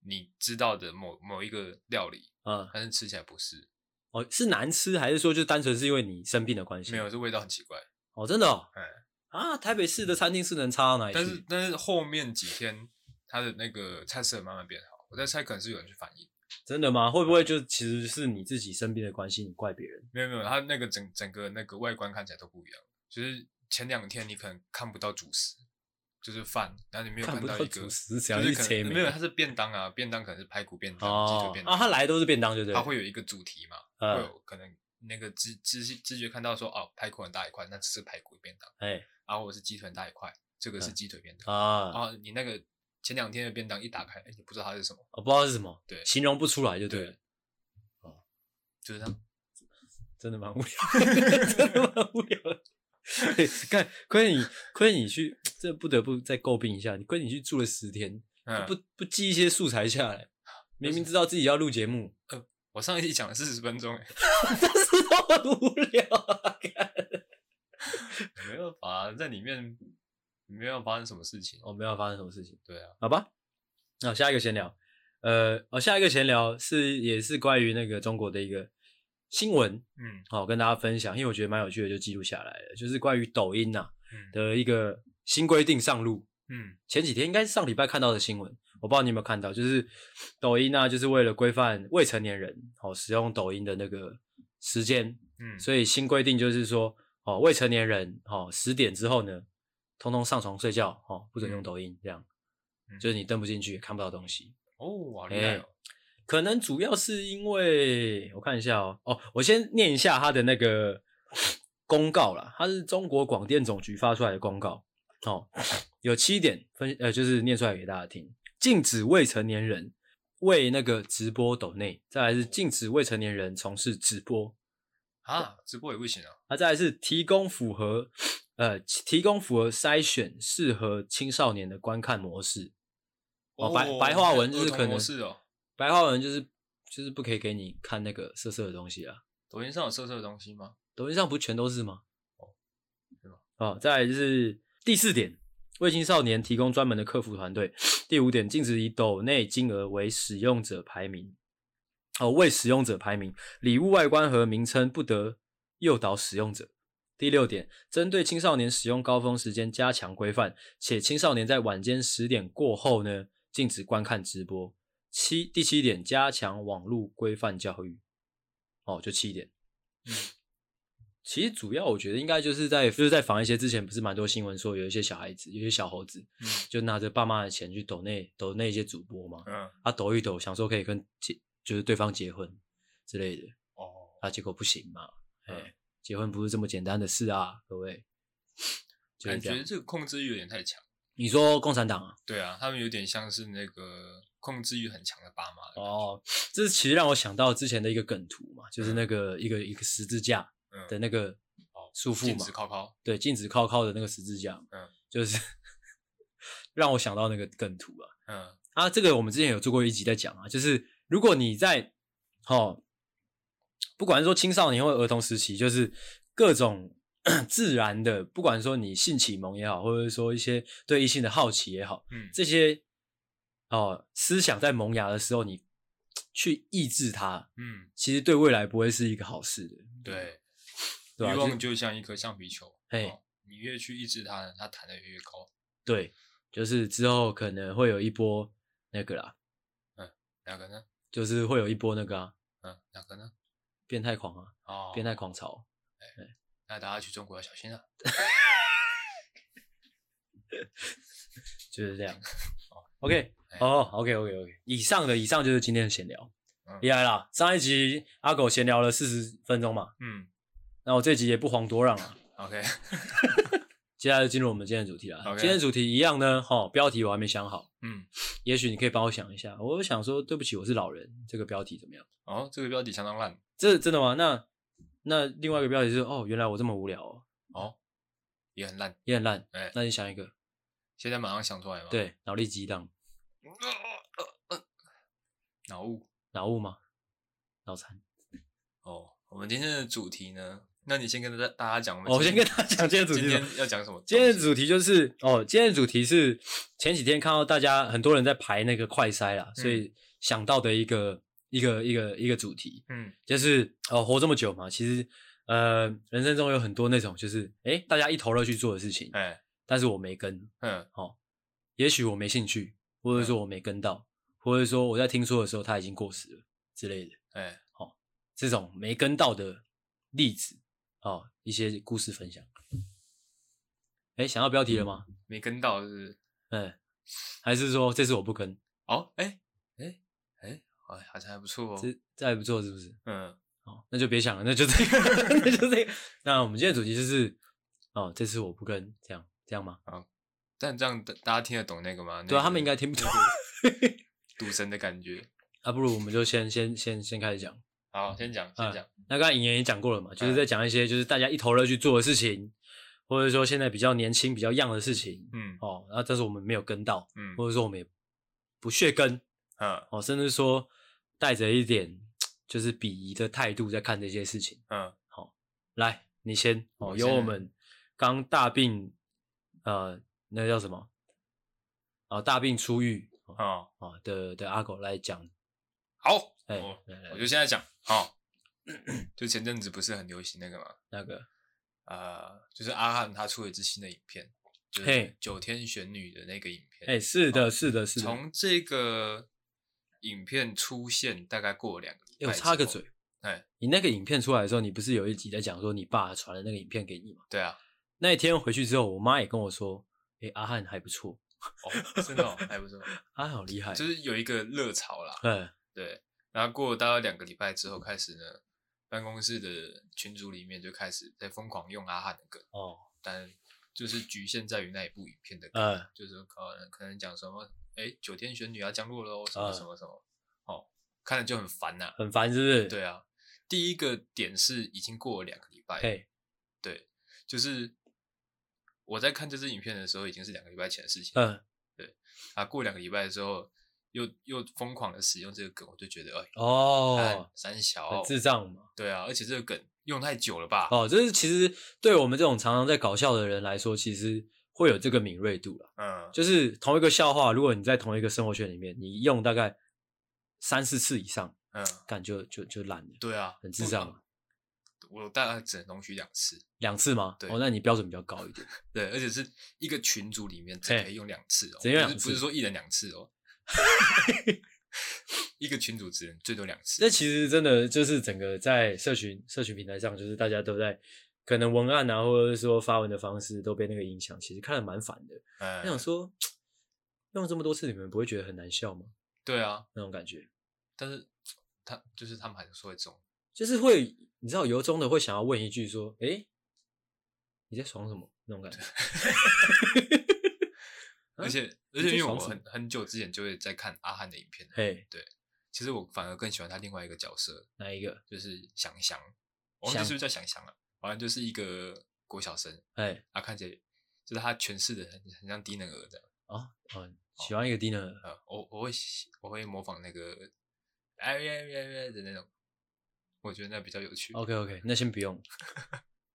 你知道的某某一个料理啊，嗯、但是吃起来不是。哦，是难吃，还是说就单纯是因为你生病的关系？没有，是味道很奇怪。哦，真的哦。哎。啊，台北市的餐厅是能差到哪里去？但是但是后面几天，他的那个菜色慢慢变好。我在猜，可能是有人去反映。真的吗？会不会就其实是你自己身边的关系？你怪别人？没有没有，他那个整整个那个外观看起来都不一样。就是前两天你可能看不到主食，就是饭，然后你没有看到一个主食，就是可能没有，它是便当啊，便当可能是排骨便当、鸡腿便当啊，他来都是便当，对不对？它会有一个主题嘛？会有可能那个知知知觉看到说哦，排骨很大一块，那只是排骨便当。哎。然后我是鸡腿很大一块，这个是鸡腿便当啊。然后你那个前两天的便当一打开，哎，你不知道它是什么？我不知道是什么，对，形容不出来就对了。哦，就是这样，真的蛮无聊，真的蛮无聊的。看，亏你，亏你去，这不得不再诟病一下。你亏你去住了十天，不不记一些素材下来，明明知道自己要录节目。呃，我上一期讲了四十分钟，哎，真是那么无聊啊！没有法，在里面没有发生什么事情，哦，没有发生什么事情，对啊，好吧，那下一个闲聊，呃，哦，下一个闲聊是也是关于那个中国的一个新闻，嗯，好，跟大家分享，因为我觉得蛮有趣的，就记录下来了，就是关于抖音呐、啊嗯、的一个新规定上路，嗯，前几天应该是上礼拜看到的新闻，我不知道你有没有看到，就是抖音啊，就是为了规范未成年人哦使用抖音的那个时间，嗯，所以新规定就是说。哦，未成年人哦，十点之后呢，通通上床睡觉哦，不准用抖音，这样，嗯、就是你登不进去，看不到东西哦。哇，厉害哦！可能主要是因为我看一下哦，哦，我先念一下他的那个公告啦，它是中国广电总局发出来的公告哦，有七点分，呃，就是念出来给大家听，禁止未成年人为那个直播抖内，再来是禁止未成年人从事直播。啊，直播也不行啊！啊，再来是提供符合，呃，提供符合筛选适合青少年的观看模式。哦，白白话文就是可能，是哦，白话文就是就是不可以给你看那个色色的东西啊。抖音上有色色的东西吗？抖音上不全都是吗？哦，是吗？哦，再来就是第四点，为青少年提供专门的客服团队。第五点，禁止以抖内金额为使用者排名。哦，为使用者排名，礼物外观和名称不得诱导使用者。第六点，针对青少年使用高峰时间加强规范，且青少年在晚间十点过后呢，禁止观看直播。七，第七点，加强网络规范教育。哦，就七点。嗯，其实主要我觉得应该就是在就是在防一些之前不是蛮多新闻说有一些小孩子，有些小猴子，嗯，就拿着爸妈的钱去抖那抖那一些主播嘛，嗯，啊抖一抖，想说可以跟结就是对方结婚之类的。哦，啊结果不行嘛，哎、嗯。结婚不是这么简单的事啊，各位。感觉这个控制欲有点太强。你说共产党啊？对啊，他们有点像是那个控制欲很强的爸妈。哦，这其实让我想到之前的一个梗图嘛，就是那个一个一个十字架的那个束缚嘛，禁止靠靠。对，禁止靠靠的那个十字架。嗯，就是 让我想到那个梗图啊。嗯，啊，这个我们之前有做过一集在讲啊，就是如果你在，哦。不管是说青少年或儿童时期，就是各种 自然的，不管说你性启蒙也好，或者说一些对异性的好奇也好，嗯，这些哦思想在萌芽的时候，你 去抑制它，嗯，其实对未来不会是一个好事的。对，欲望就像一颗橡皮球，嘿、哦，你越去抑制它，它弹的越，越高。对，就是之后可能会有一波那个啦，嗯，哪个呢？就是会有一波那个啊，嗯，哪个呢？变态狂啊！哦，变态狂潮，哎、欸，那大家去中国要小心啊！就是这样。OK，哦，OK，OK，OK。以上的，以上就是今天的闲聊。厉、嗯、害啦！上一集阿狗闲聊了四十分钟嘛，嗯，那我这集也不遑多让了。OK，接下来就进入我们今天的主题了。今天的主题一样呢，哈，标题我还没想好。嗯，也许你可以帮我想一下。我想说，对不起，我是老人。这个标题怎么样？哦，这个标题相当烂。这真的吗？那那另外一个标题是哦，原来我这么无聊哦，哦，也很烂，也很烂。哎、欸，那你想一个，现在马上想出来吗？对，脑力激荡。脑雾，脑雾吗？脑残。哦，我们今天的主题呢？那你先跟大大家讲。我们、哦、我先跟大家讲今天的主题。今天要讲什么？今天的主题就是哦，今天的主题是前几天看到大家很多人在排那个快筛啦，嗯、所以想到的一个。一个一个一个主题，嗯，就是哦，活这么久嘛，其实呃，人生中有很多那种就是，哎，大家一头热去做的事情，哎，但是我没跟，嗯，哦，也许我没兴趣，或者说我没跟到，或者说我在听说的时候他已经过时了之类的，哎，哦，这种没跟到的例子，哦，一些故事分享。哎，想到标题了吗？没跟到是不是？嗯，还是说这次我不跟？哦，哎，哎，好像还不错哦，这这还不错，是不是？嗯，好，那就别想了，那就这个，那就这个。那我们今天的主题就是，哦，这次我不跟，这样这样吗？啊，但这样大家听得懂那个吗？那个、对啊，他们应该听不懂。赌神的感觉。啊，不如我们就先先先先开始讲。好，先讲，先讲、啊。那刚才尹言也讲过了嘛，就是在讲一些就是大家一头热去做的事情，或者说现在比较年轻、比较 young 的事情。嗯，哦，然后但是我们没有跟到，嗯，或者说我们也不屑跟，嗯，哦，甚至说。带着一点就是鄙夷的态度在看这些事情。嗯，好，来，你先哦，由我们刚大病，呃，那叫什么？啊，大病初愈啊啊的的阿狗来讲。好，哎，我就现在讲。好，就前阵子不是很流行那个嘛？那个，呃，就是阿汉他出了一支新的影片，就是九天玄女的那个影片。哎，是的，是的，是的。从这个。影片出现大概过两个礼拜，我插个嘴，哎，你那个影片出来的时候，你不是有一集在讲说你爸传了那个影片给你吗？对啊，那一天回去之后，我妈也跟我说，哎、欸，阿汉还不错，哦，真的、哦、还不错，阿翰好厉害，就是有一个热潮啦，嗯。对，然后过了大概两个礼拜之后，开始呢，办公室的群组里面就开始在疯狂用阿汉的梗，哦，但就是局限在于那一部影片的梗，嗯、就是可能可能讲什么。哎，九天玄女要降落喽，什么什么什么，呃、哦，看了就很烦呐、啊，很烦，是不是？对啊，第一个点是已经过了两个礼拜，嘿。对，就是我在看这支影片的时候，已经是两个礼拜前的事情，嗯，对，啊，过两个礼拜的时候，又又疯狂的使用这个梗，我就觉得哎哦，三小智障嘛，对啊，而且这个梗用太久了吧？哦，就是其实对我们这种常常在搞笑的人来说，其实会有这个敏锐度了。嗯，就是同一个笑话，如果你在同一个生活圈里面，你用大概三四次以上，嗯，感觉就就烂了。对啊，很智障。我大概只能容许两次，两次吗？对，哦，那你标准比较高一点。对，而且是一个群组里面只可以用两次哦，只用两次，不是说一人两次哦。一个群组只能最多两次。那其实真的就是整个在社群社群平台上，就是大家都在可能文案啊，或者是说发文的方式都被那个影响，其实看得蛮烦的。我想说，用这么多次，你们不会觉得很难笑吗？对啊，那种感觉。但是他就是他们还是说会中，就是会。你知道由衷的会想要问一句说：“哎、欸，你在爽什么？”那种感觉。而且而且，因为我很很久之前就会在看阿汉的影片。嘿，对，其实我反而更喜欢他另外一个角色。哪一个？就是翔翔。我忘记是不是叫翔翔了？好像就是一个国小生。哎，啊，看起来就是他诠释的很很像低能儿这样。哦，哦，喜欢一个低能儿。我我会我会模仿那个哎呀呀呀的那种。我觉得那比较有趣。OK OK，那先不用。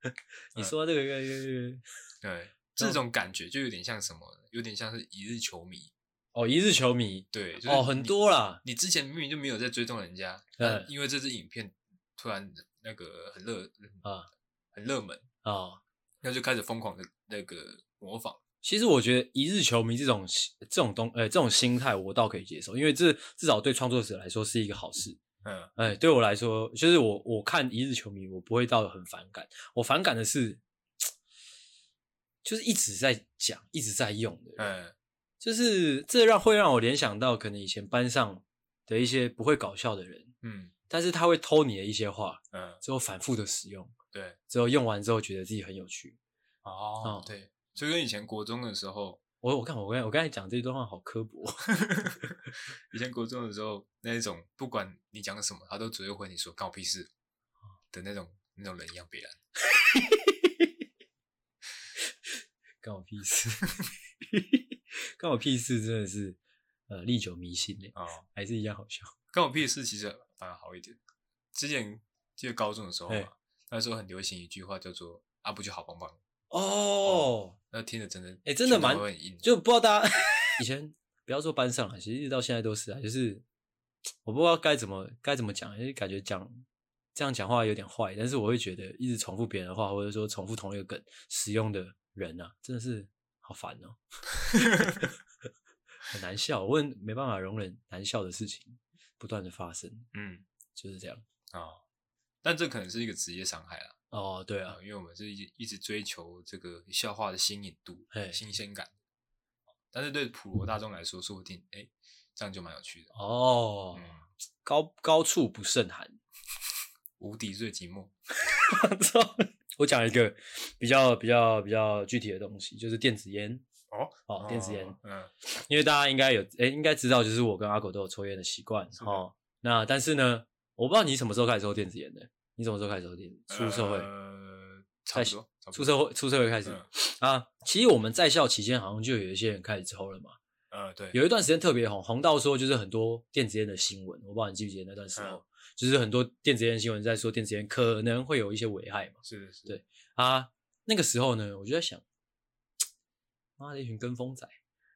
你说这个越来越……对，这种感觉就有点像什么？有点像是一日球迷。哦，一日球迷，对，哦，很多啦。你之前明明就没有在追踪人家，嗯，因为这支影片突然那个很热啊，很热门啊，然后就开始疯狂的那个模仿。其实我觉得一日球迷这种这种东呃这种心态，我倒可以接受，因为这至少对创作者来说是一个好事。嗯，哎，对我来说，就是我我看一日球迷，我不会到很反感。我反感的是，就是一直在讲、一直在用的。嗯，就是这让会让我联想到可能以前班上的一些不会搞笑的人。嗯，但是他会偷你的一些话，嗯，之后反复的使用。对，之后用完之后觉得自己很有趣。哦，对，就跟以前国中的时候。我我看我刚我刚才讲这段话好刻薄。以前国中的时候，那一种不管你讲什么，他都只会回你说“干我屁事”的那种那种人一样别人。关我屁事，关我屁事真的是呃历久弥新的哦，还是一样好笑。关我屁事其实反而好一点。之前记得高中的时候嘛，欸、那时候很流行一句话叫做“啊不就好棒棒”。哦，哦，那听着真的，哎、欸，真的蛮，就不知道大家以前不要说班上啊，其实一直到现在都是啊，就是我不知道该怎么该怎么讲，因为感觉讲这样讲话有点坏，但是我会觉得一直重复别人的话，或者说重复同一个梗使用的人啊，真的是好烦哦、喔，很难笑，我没办法容忍难笑的事情不断的发生，嗯，就是这样啊、哦，但这可能是一个职业伤害啊。哦，对啊，因为我们是一一直追求这个笑话的新颖度、新鲜感，但是对普罗大众来说，说不定哎，这样就蛮有趣的哦。嗯、高高处不胜寒，无敌最寂寞。我讲一个比较比较比较具体的东西，就是电子烟哦哦，电子烟，嗯，因为大家应该有哎，应该知道，就是我跟阿狗都有抽烟的习惯的哦。那但是呢，我不知道你什么时候开始抽电子烟的。你什么时候开始抽电子？出社会，呃，差不多，出社会，出社会开始、嗯、啊。其实我们在校期间，好像就有一些人开始抽了嘛。呃，对，有一段时间特别红，红到说就是很多电子烟的新闻。我不知道你记不记得那段时候，嗯、就是很多电子烟新闻在说电子烟可能会有一些危害嘛。是的，是，对啊。那个时候呢，我就在想，妈的一群跟风仔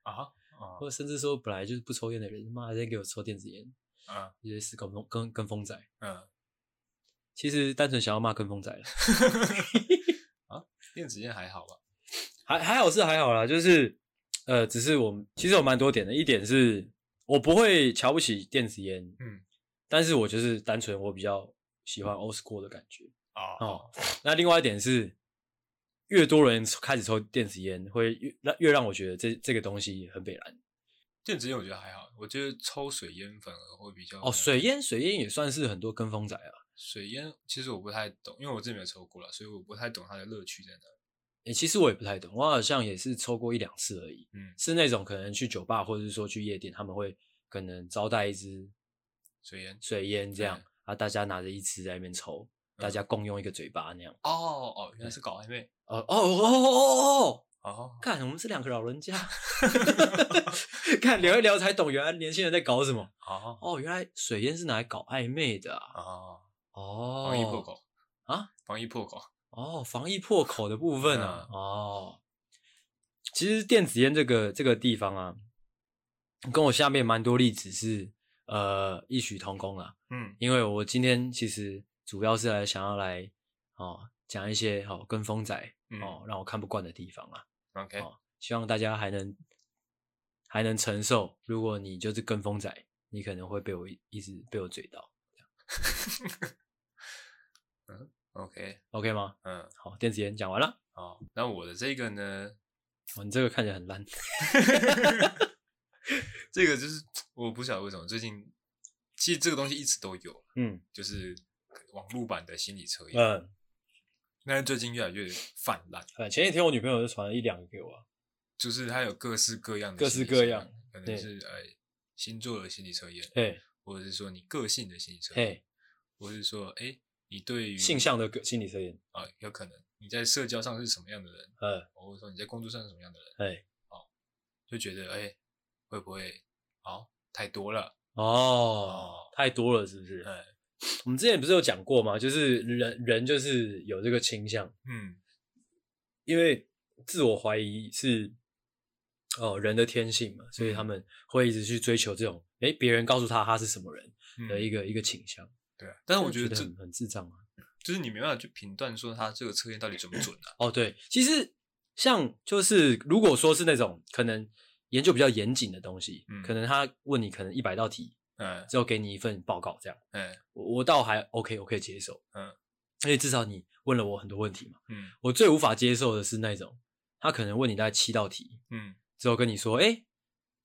啊，啊或者甚至说本来就是不抽烟的人，妈在给我抽电子烟啊，一些是跟风跟跟风仔，嗯。其实单纯想要骂跟风仔了 啊，电子烟还好吧？还还好是还好啦，就是呃，只是我们其实有蛮多点的。一点是我不会瞧不起电子烟，嗯，但是我就是单纯我比较喜欢 old school 的感觉啊。哦，那另外一点是，越多人开始抽电子烟，会越让越让我觉得这这个东西很北蓝。电子烟我觉得还好，我觉得抽水烟反而会比较哦，水烟水烟也算是很多跟风仔啊。水烟其实我不太懂，因为我自己没有抽过了，所以我不太懂它的乐趣在哪。诶、欸，其实我也不太懂，我好像也是抽过一两次而已。嗯，是那种可能去酒吧或者是说去夜店，他们会可能招待一支水烟，水烟这样对啊，大家拿着一支在那边抽，嗯、大家共用一个嘴巴那样。哦哦，原来是搞暧昧。哦哦哦哦哦哦哦，看我们是两个老人家，看聊一聊才懂，原来年轻人在搞什么。哦哦，原来水烟是拿来搞暧昧的啊。哦哦，防疫破口啊，防疫破口。哦，防疫破口的部分啊。哦，其实电子烟这个这个地方啊，跟我下面蛮多例子是呃异曲同工了。嗯，因为我今天其实主要是来想要来哦讲一些好、哦、跟风仔哦让我看不惯的地方啊。OK，哦，希望大家还能还能承受。如果你就是跟风仔，你可能会被我一直被我嘴到。嗯，OK，OK OK 吗？嗯，好，电子烟讲完了。好，那我的这个呢？哦，你这个看起来很烂。这个就是我不晓得为什么最近，其实这个东西一直都有。嗯，就是网络版的心理测验。嗯。但是最近越来越泛滥。前几天我女朋友就传了一两个给我，就是它有各式各样的，各式各样，可能是呃星座的心理测验，或者是说你个性的心理测验，或者是说哎你对于性向的个心理测验啊，有可能你在社交上是什么样的人，嗯，或者说你在工作上是什么样的人，哎，哦，就觉得哎会不会哦太多了哦，太多了是不是？哎。我们之前不是有讲过吗？就是人人就是有这个倾向，嗯，因为自我怀疑是哦人的天性嘛，所以他们会一直去追求这种，哎，别人告诉他他是什么人的一个、嗯、一个倾向。对啊，但是我觉得这很很智障啊，就是你没办法去评断说他这个测验到底准不准啊。哦，对，其实像就是如果说是那种可能研究比较严谨的东西，嗯、可能他问你可能一百道题。嗯，之后给你一份报告，这样，嗯，我我倒还 OK，我可以接受，嗯，而且至少你问了我很多问题嘛，嗯，我最无法接受的是那种，他可能问你大概七道题，嗯，之后跟你说，哎，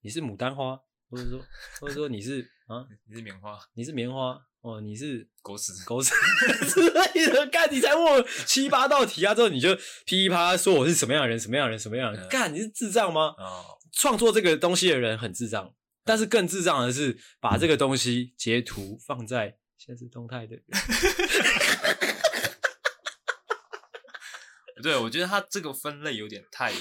你是牡丹花，或者说，或者说你是啊，你是棉花，你是棉花，哦，你是狗屎，狗屎 之类的，干，你才问我七八道题啊，之后你就噼里啪啦说我是什么样的人，什么样的人，什么样的人，干，你是智障吗？哦，创作这个东西的人很智障。但是更智障的是，把这个东西截图放在现实动态的人。对，我觉得他这个分类有点太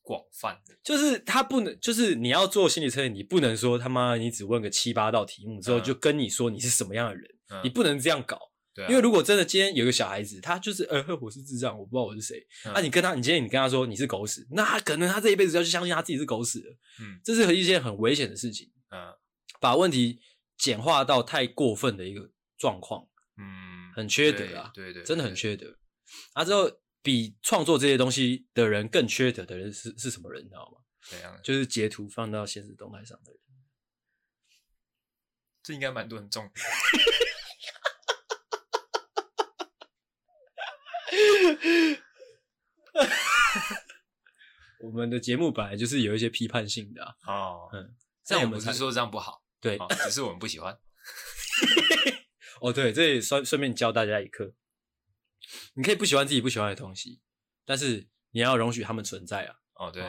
广泛了。就是他不能，就是你要做心理测验，你不能说他妈你只问个七八道题目之后就跟你说你是什么样的人，嗯、你不能这样搞。对、啊，因为如果真的今天有个小孩子，他就是呃，我是智障，我不知道我是谁。那、嗯啊、你跟他，你今天你跟他说你是狗屎，那可能他这一辈子要去相信他自己是狗屎了。嗯，这是一件很危险的事情。嗯，把问题简化到太过分的一个状况。嗯，很缺德啊，对对，真的很缺德。啊，之后比创作这些东西的人更缺德的人是是什么人，你知道吗？怎样？就是截图放到现实动态上的人。这应该蛮多人中。我们的节目本来就是有一些批判性的啊。哦，嗯，这样我们不是说这样不好，对，只是我们不喜欢。哦，对，这也顺顺便教大家一课，你可以不喜欢自己不喜欢的东西，但是你要容许他们存在啊。哦，对，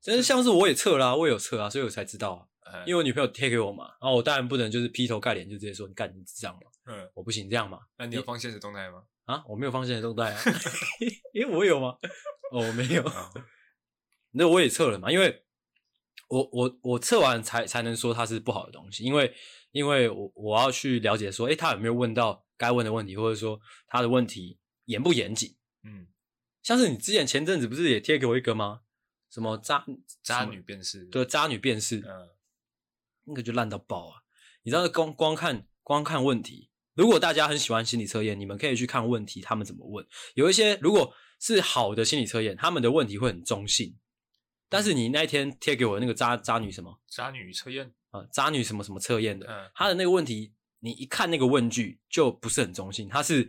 真是像是我也测啦，我也有测啊，所以我才知道啊。因为我女朋友贴给我嘛，然后我当然不能就是劈头盖脸就直接说你干你这样嘛。嗯，我不行这样嘛。那你有放现实动态吗？啊，我没有放限时动态啊，因为我有吗？哦，我没有。那我也测了嘛，因为我我我测完才才能说它是不好的东西，因为因为我我要去了解说，诶，他有没有问到该问的问题，或者说他的问题严不严谨？嗯，像是你之前前阵子不是也贴给我一个吗？什么渣渣女辨识？对，渣女辨识，嗯，那个就烂到爆啊！你知道，光光看光看问题。如果大家很喜欢心理测验，你们可以去看问题，他们怎么问。有一些如果是好的心理测验，他们的问题会很中性。但是你那一天贴给我的那个渣渣女什么渣女测验啊，渣女什么什么测验的，嗯，他的那个问题，你一看那个问句就不是很中性，他是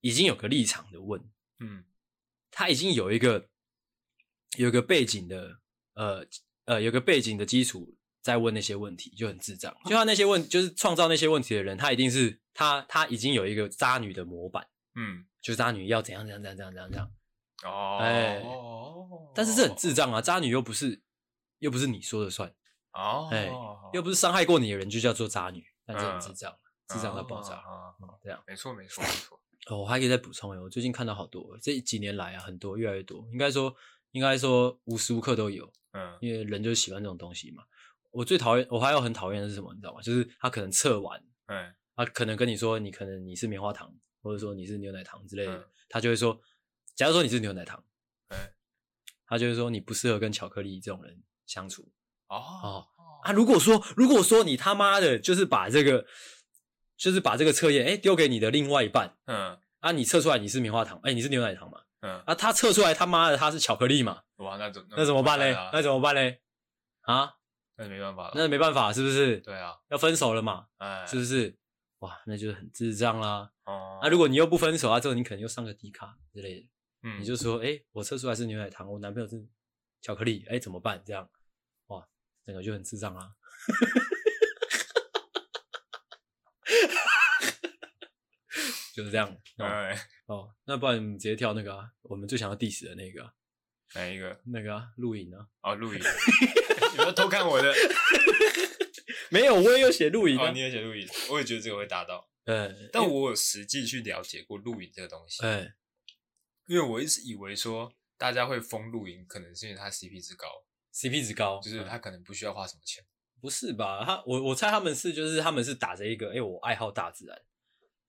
已经有个立场的问，嗯，他已经有一个有一个背景的，呃呃，有个背景的基础。在问那些问题就很智障，就像那些问，就是创造那些问题的人，他一定是他他已经有一个渣女的模板，嗯，就是渣女要怎样怎样怎样怎样怎样怎样，哦，哎，但是这很智障啊，渣女又不是又不是你说了算，哦，哎，又不是伤害过你的人就叫做渣女，但这很智障，智障到爆炸，这样没错没错没错，哦，我还可以再补充哎，我最近看到好多，这几年来啊，很多越来越多，应该说应该说无时无刻都有，嗯，因为人就喜欢这种东西嘛。我最讨厌，我还有很讨厌的是什么，你知道吗？就是他可能测完，嗯，他可能跟你说你可能你是棉花糖，或者说你是牛奶糖之类的，嗯、他就会说，假如说你是牛奶糖，嗯，他就会说你不适合跟巧克力这种人相处。哦哦啊，如果说如果说你他妈的就是把这个。就是把这个测验，哎，丢给你的另外一半，嗯，啊，你测出来你是棉花糖，哎，你是牛奶糖嘛，嗯，啊，他测出来他妈的他是巧克力嘛，哇，那怎那怎么办嘞？那怎么办嘞？啊，那没办法了，那没办法，是不是？对啊，要分手了嘛，哎，是不是？哇，那就是很智障啦。哦，啊，如果你又不分手啊，之后你可能又上个低卡之类的，嗯，你就说，哎，我测出来是牛奶糖，我男朋友是巧克力，哎，怎么办？这样，哇，整个就很智障啊。就是这样，哦，哦，那不然你们直接跳那个啊，我们最想要 diss 的那个，哪一个？那个啊，录影啊，哦，录影，你要偷看我的？没有，我也有写录影啊，你也写录影，我也觉得这个会达到，嗯，但我有实际去了解过录影这个东西，嗯，因为我一直以为说大家会封录影，可能是因为它 CP 值高，CP 值高，就是他可能不需要花什么钱，不是吧？他我我猜他们是就是他们是打着一个，哎，我爱好大自然。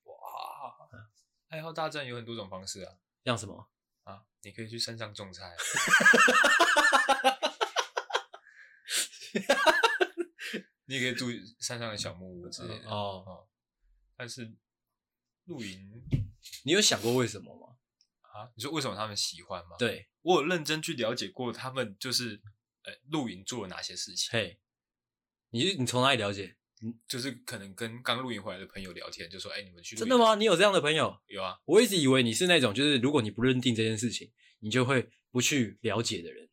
哇爱好大战有很多种方式啊，像什么？啊？你可以去山上种菜 你也可以住山上的小木屋之类的哦，哦。但是露营，你有想过为什么吗？啊？你说为什么他们喜欢吗？对，我有认真去了解过他们就是呃露营做了哪些事情。嘿，你你从哪里了解？嗯，就是可能跟刚露营回来的朋友聊天，就说：“哎、欸，你们去。”真的吗？你有这样的朋友？有啊。我一直以为你是那种，就是如果你不认定这件事情，你就会不去了解的人。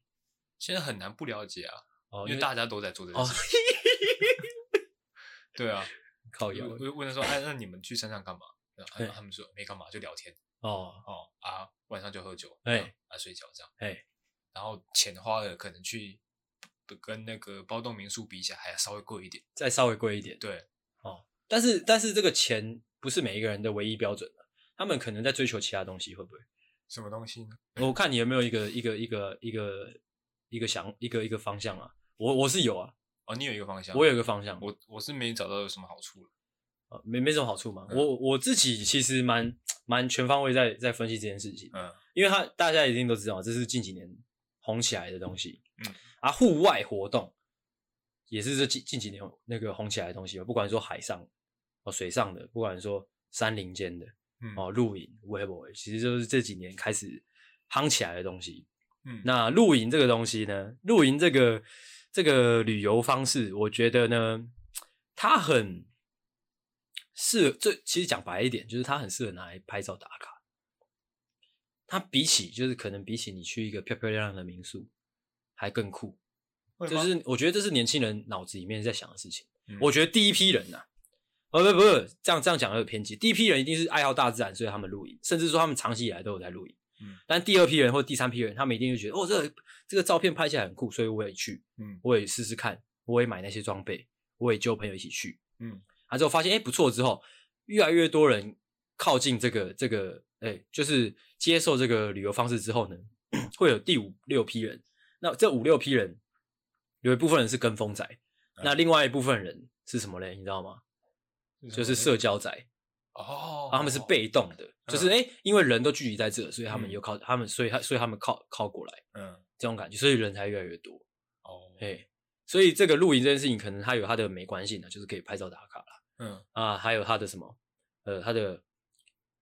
现在很难不了解啊，哦、因为大家都在做这件事。哦、对啊，靠谣。我问他说：“哎，那你们去山上干嘛？”然后他们说：“没干嘛，就聊天。”哦哦啊，晚上就喝酒，哎啊睡觉这样，哎，然后钱花了可能去。跟那个包栋民宿比起来，还要稍微贵一点，再稍微贵一点。对，哦，但是但是这个钱不是每一个人的唯一标准的，他们可能在追求其他东西，会不会？什么东西呢？我看你有没有一个一个一个一个一个想一个一个方向啊？我我是有啊，哦，你有一个方向，我有一个方向，我我是没找到有什么好处了，啊，没没什么好处嘛。嗯、我我自己其实蛮蛮全方位在在分析这件事情，嗯，因为他大家一定都知道，这是近几年红起来的东西，嗯。啊，户外活动也是这近近几年那个红起来的东西，不管说海上哦、水上的，不管说山林间的，嗯、哦，露营、微博，其实就是这几年开始夯起来的东西。嗯，那露营这个东西呢，露营这个这个旅游方式，我觉得呢，它很适合，这其实讲白一点，就是它很适合拿来拍照打卡。它比起就是可能比起你去一个漂漂亮亮的民宿。还更酷，就是我觉得这是年轻人脑子里面在想的事情。嗯、我觉得第一批人呐、啊，呃不不不，这样这样讲有点偏激。第一批人一定是爱好大自然，所以他们露营，甚至说他们长期以来都有在露营。嗯，但第二批人或第三批人，他们一定会觉得哦，这个这个照片拍起来很酷，所以我也去，嗯，我也试试看，我也买那些装备，我也揪朋友一起去，嗯，啊之后发现哎不错之后，越来越多人靠近这个这个，哎，就是接受这个旅游方式之后呢，会有第五六批人。那这五六批人，有一部分人是跟风仔，嗯、那另外一部分人是什么嘞？你知道吗？就是社交仔哦，他们是被动的，嗯、就是哎，因为人都聚集在这，所以他们又靠、嗯、他们，所以他所以他们靠靠过来，嗯，这种感觉，所以人才越来越多哦，哎，所以这个露营这件事情，可能它有它的美观性的，就是可以拍照打卡啦，嗯。啊，还有它的什么，呃，它的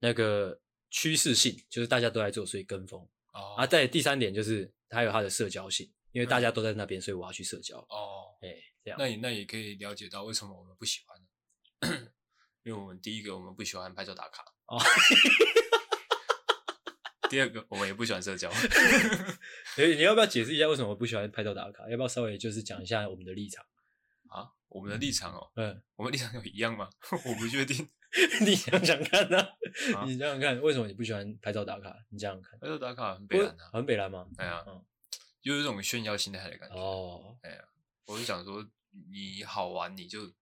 那个趋势性，就是大家都在做，所以跟风哦，啊，在第三点就是。它有它的社交性，因为大家都在那边，嗯、所以我要去社交。哦，哎，这样，那也那也可以了解到为什么我们不喜欢呢？因为我们第一个我们不喜欢拍照打卡。哦。第二个我们也不喜欢社交。哎，你要不要解释一下为什么我不喜欢拍照打卡？要不要稍微就是讲一下我们的立场？啊，我们的立场哦。嗯。我们立场有一样吗？我不确定。你想想看呐、啊？啊、你想想看，为什么你不喜欢拍照打卡？你想想看，拍照打卡很北蓝啊，很北蓝吗？哎呀，嗯，就是这种炫耀心态的感觉。哦，哎呀，我就想说，你好玩你就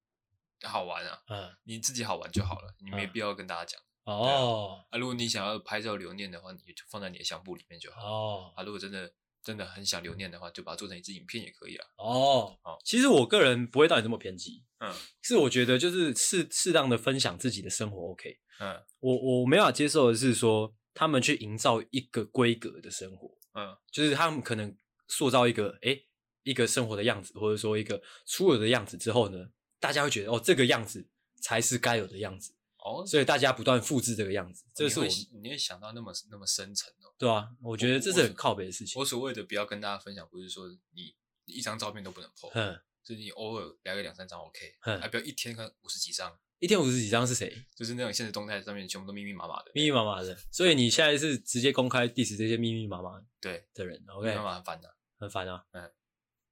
好玩啊，嗯，你自己好玩就好了，你没必要跟大家讲。哦，啊，如果你想要拍照留念的话，你就放在你的相簿里面就好。哦，啊，如果真的真的很想留念的话，就把它做成一支影片也可以啊。哦，哦，其实我个人不会到你这么偏激，嗯，是我觉得就是适适当的分享自己的生活，OK。嗯，我我没法接受的是说他们去营造一个规格的生活，嗯，就是他们可能塑造一个诶、欸、一个生活的样子，或者说一个出游的样子之后呢，大家会觉得哦这个样子才是该有的样子。哦，所以大家不断复制这个样子，这是我你会想到那么那么深层哦。对啊，我觉得这是很靠北的事情。我所谓的不要跟大家分享，不是说你一张照片都不能 po，嗯，就是你偶尔来个两三张 OK，嗯，还不要一天看五十几张，一天五十几张是谁？就是那种现实动态上面全部都密密麻麻的，密密麻麻的。所以你现在是直接公开 diss 这些密密麻麻对的人，OK？很烦的，很烦啊。嗯，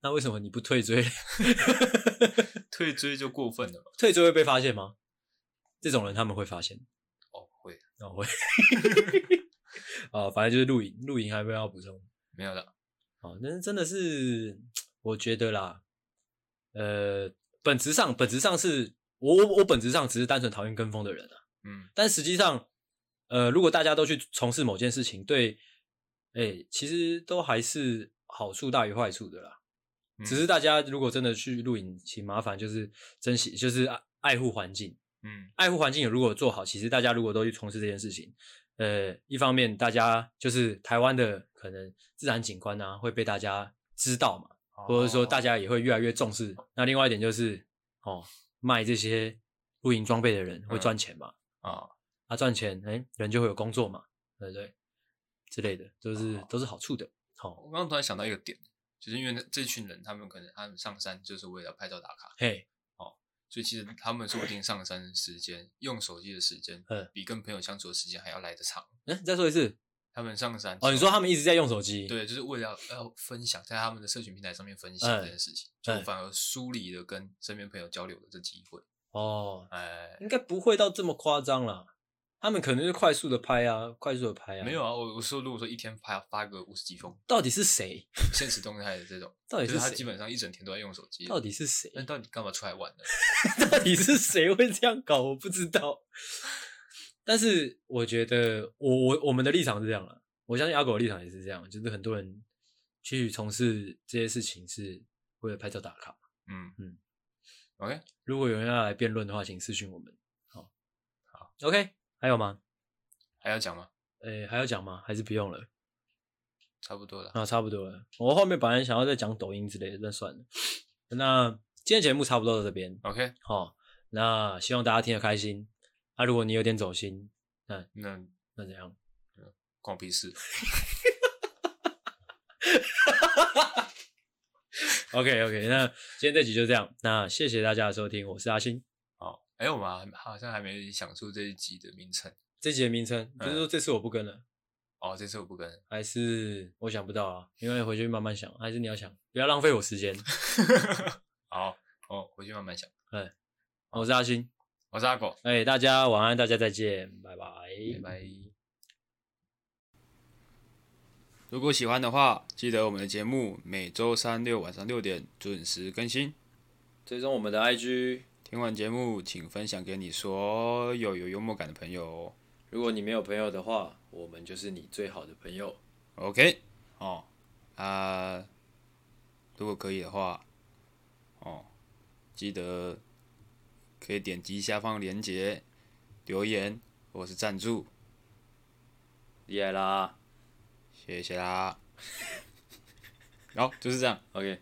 那为什么你不退追？退追就过分了嘛？退追会被发现吗？这种人他们会发现。哦会，那、哦、会，啊，反正就是露营，露营还没有要补充，没有的，哦，那真的是，我觉得啦，呃，本质上，本质上是我，我，我本质上只是单纯讨厌跟风的人啊，嗯，但实际上，呃，如果大家都去从事某件事情，对，哎、欸，其实都还是好处大于坏处的啦，嗯、只是大家如果真的去露营，请麻烦就是珍惜，就是爱爱护环境。嗯，爱护环境如果做好，其实大家如果都去从事这件事情，呃，一方面大家就是台湾的可能自然景观啊会被大家知道嘛，哦、或者说大家也会越来越重视。那另外一点就是，哦，卖这些露营装备的人会赚钱嘛，啊、嗯，他赚钱，哎，人就会有工作嘛，对不对？之类的，都是、哦、都是好处的。好、哦，我刚刚突然想到一个点，就是因为这群人，他们可能他们上山就是为了拍照打卡，嘿。哦所以其实他们说不定上山的时间，用手机的时间，比跟朋友相处的时间还要来得长。嗯，再说一次，他们上山哦，你说他们一直在用手机，对，就是为了要，要分享，在他们的社群平台上面分享这件事情，就反而疏离了跟身边朋友交流的这机会。哦，哎，应该不会到这么夸张啦。他们可能是快速的拍啊，快速的拍啊。没有啊，我我说如果说一天拍发个五十几封，到底是谁？现实动态的这种，到底是谁？他基本上一整天都在用手机。到底是谁？那到底干嘛出来玩呢？到底是谁会这样搞？我不知道。但是我觉得，我我我们的立场是这样了。我相信阿狗的立场也是这样，就是很多人去从事这些事情是为了拍照打卡。嗯嗯。OK，如果有人要来辩论的话，请私讯我们。好，好，OK。还有吗？还要讲吗？诶、欸，还要讲吗？还是不用了？差不多了。那差不多了。我后面本来想要再讲抖音之类的，那算了。那今天节目差不多到这边。OK，好。那希望大家听得开心。那、啊、如果你有点走心，那那那怎样？关我屁事。OK OK，那今天这集就这样。那谢谢大家的收听，我是阿星。哎，我们好像还没想出这一集的名称。这一集的名称就是说，这次我不跟了。哦，这次我不跟，还是我想不到啊？因为回去慢慢想，还是你要想，不要浪费我时间。好，哦，回去慢慢想。哎，我是阿星，我是阿狗。哎，大家晚安，大家再见，拜拜，拜拜。如果喜欢的话，记得我们的节目每周三六晚上六点准时更新，追踪我们的 IG。听完节目，请分享给你所有有幽默感的朋友。如果你没有朋友的话，我们就是你最好的朋友。OK，哦，啊，如果可以的话，哦，记得可以点击下方链接留言或是赞助。厉害啦，谢谢啦。好，就是这样。OK。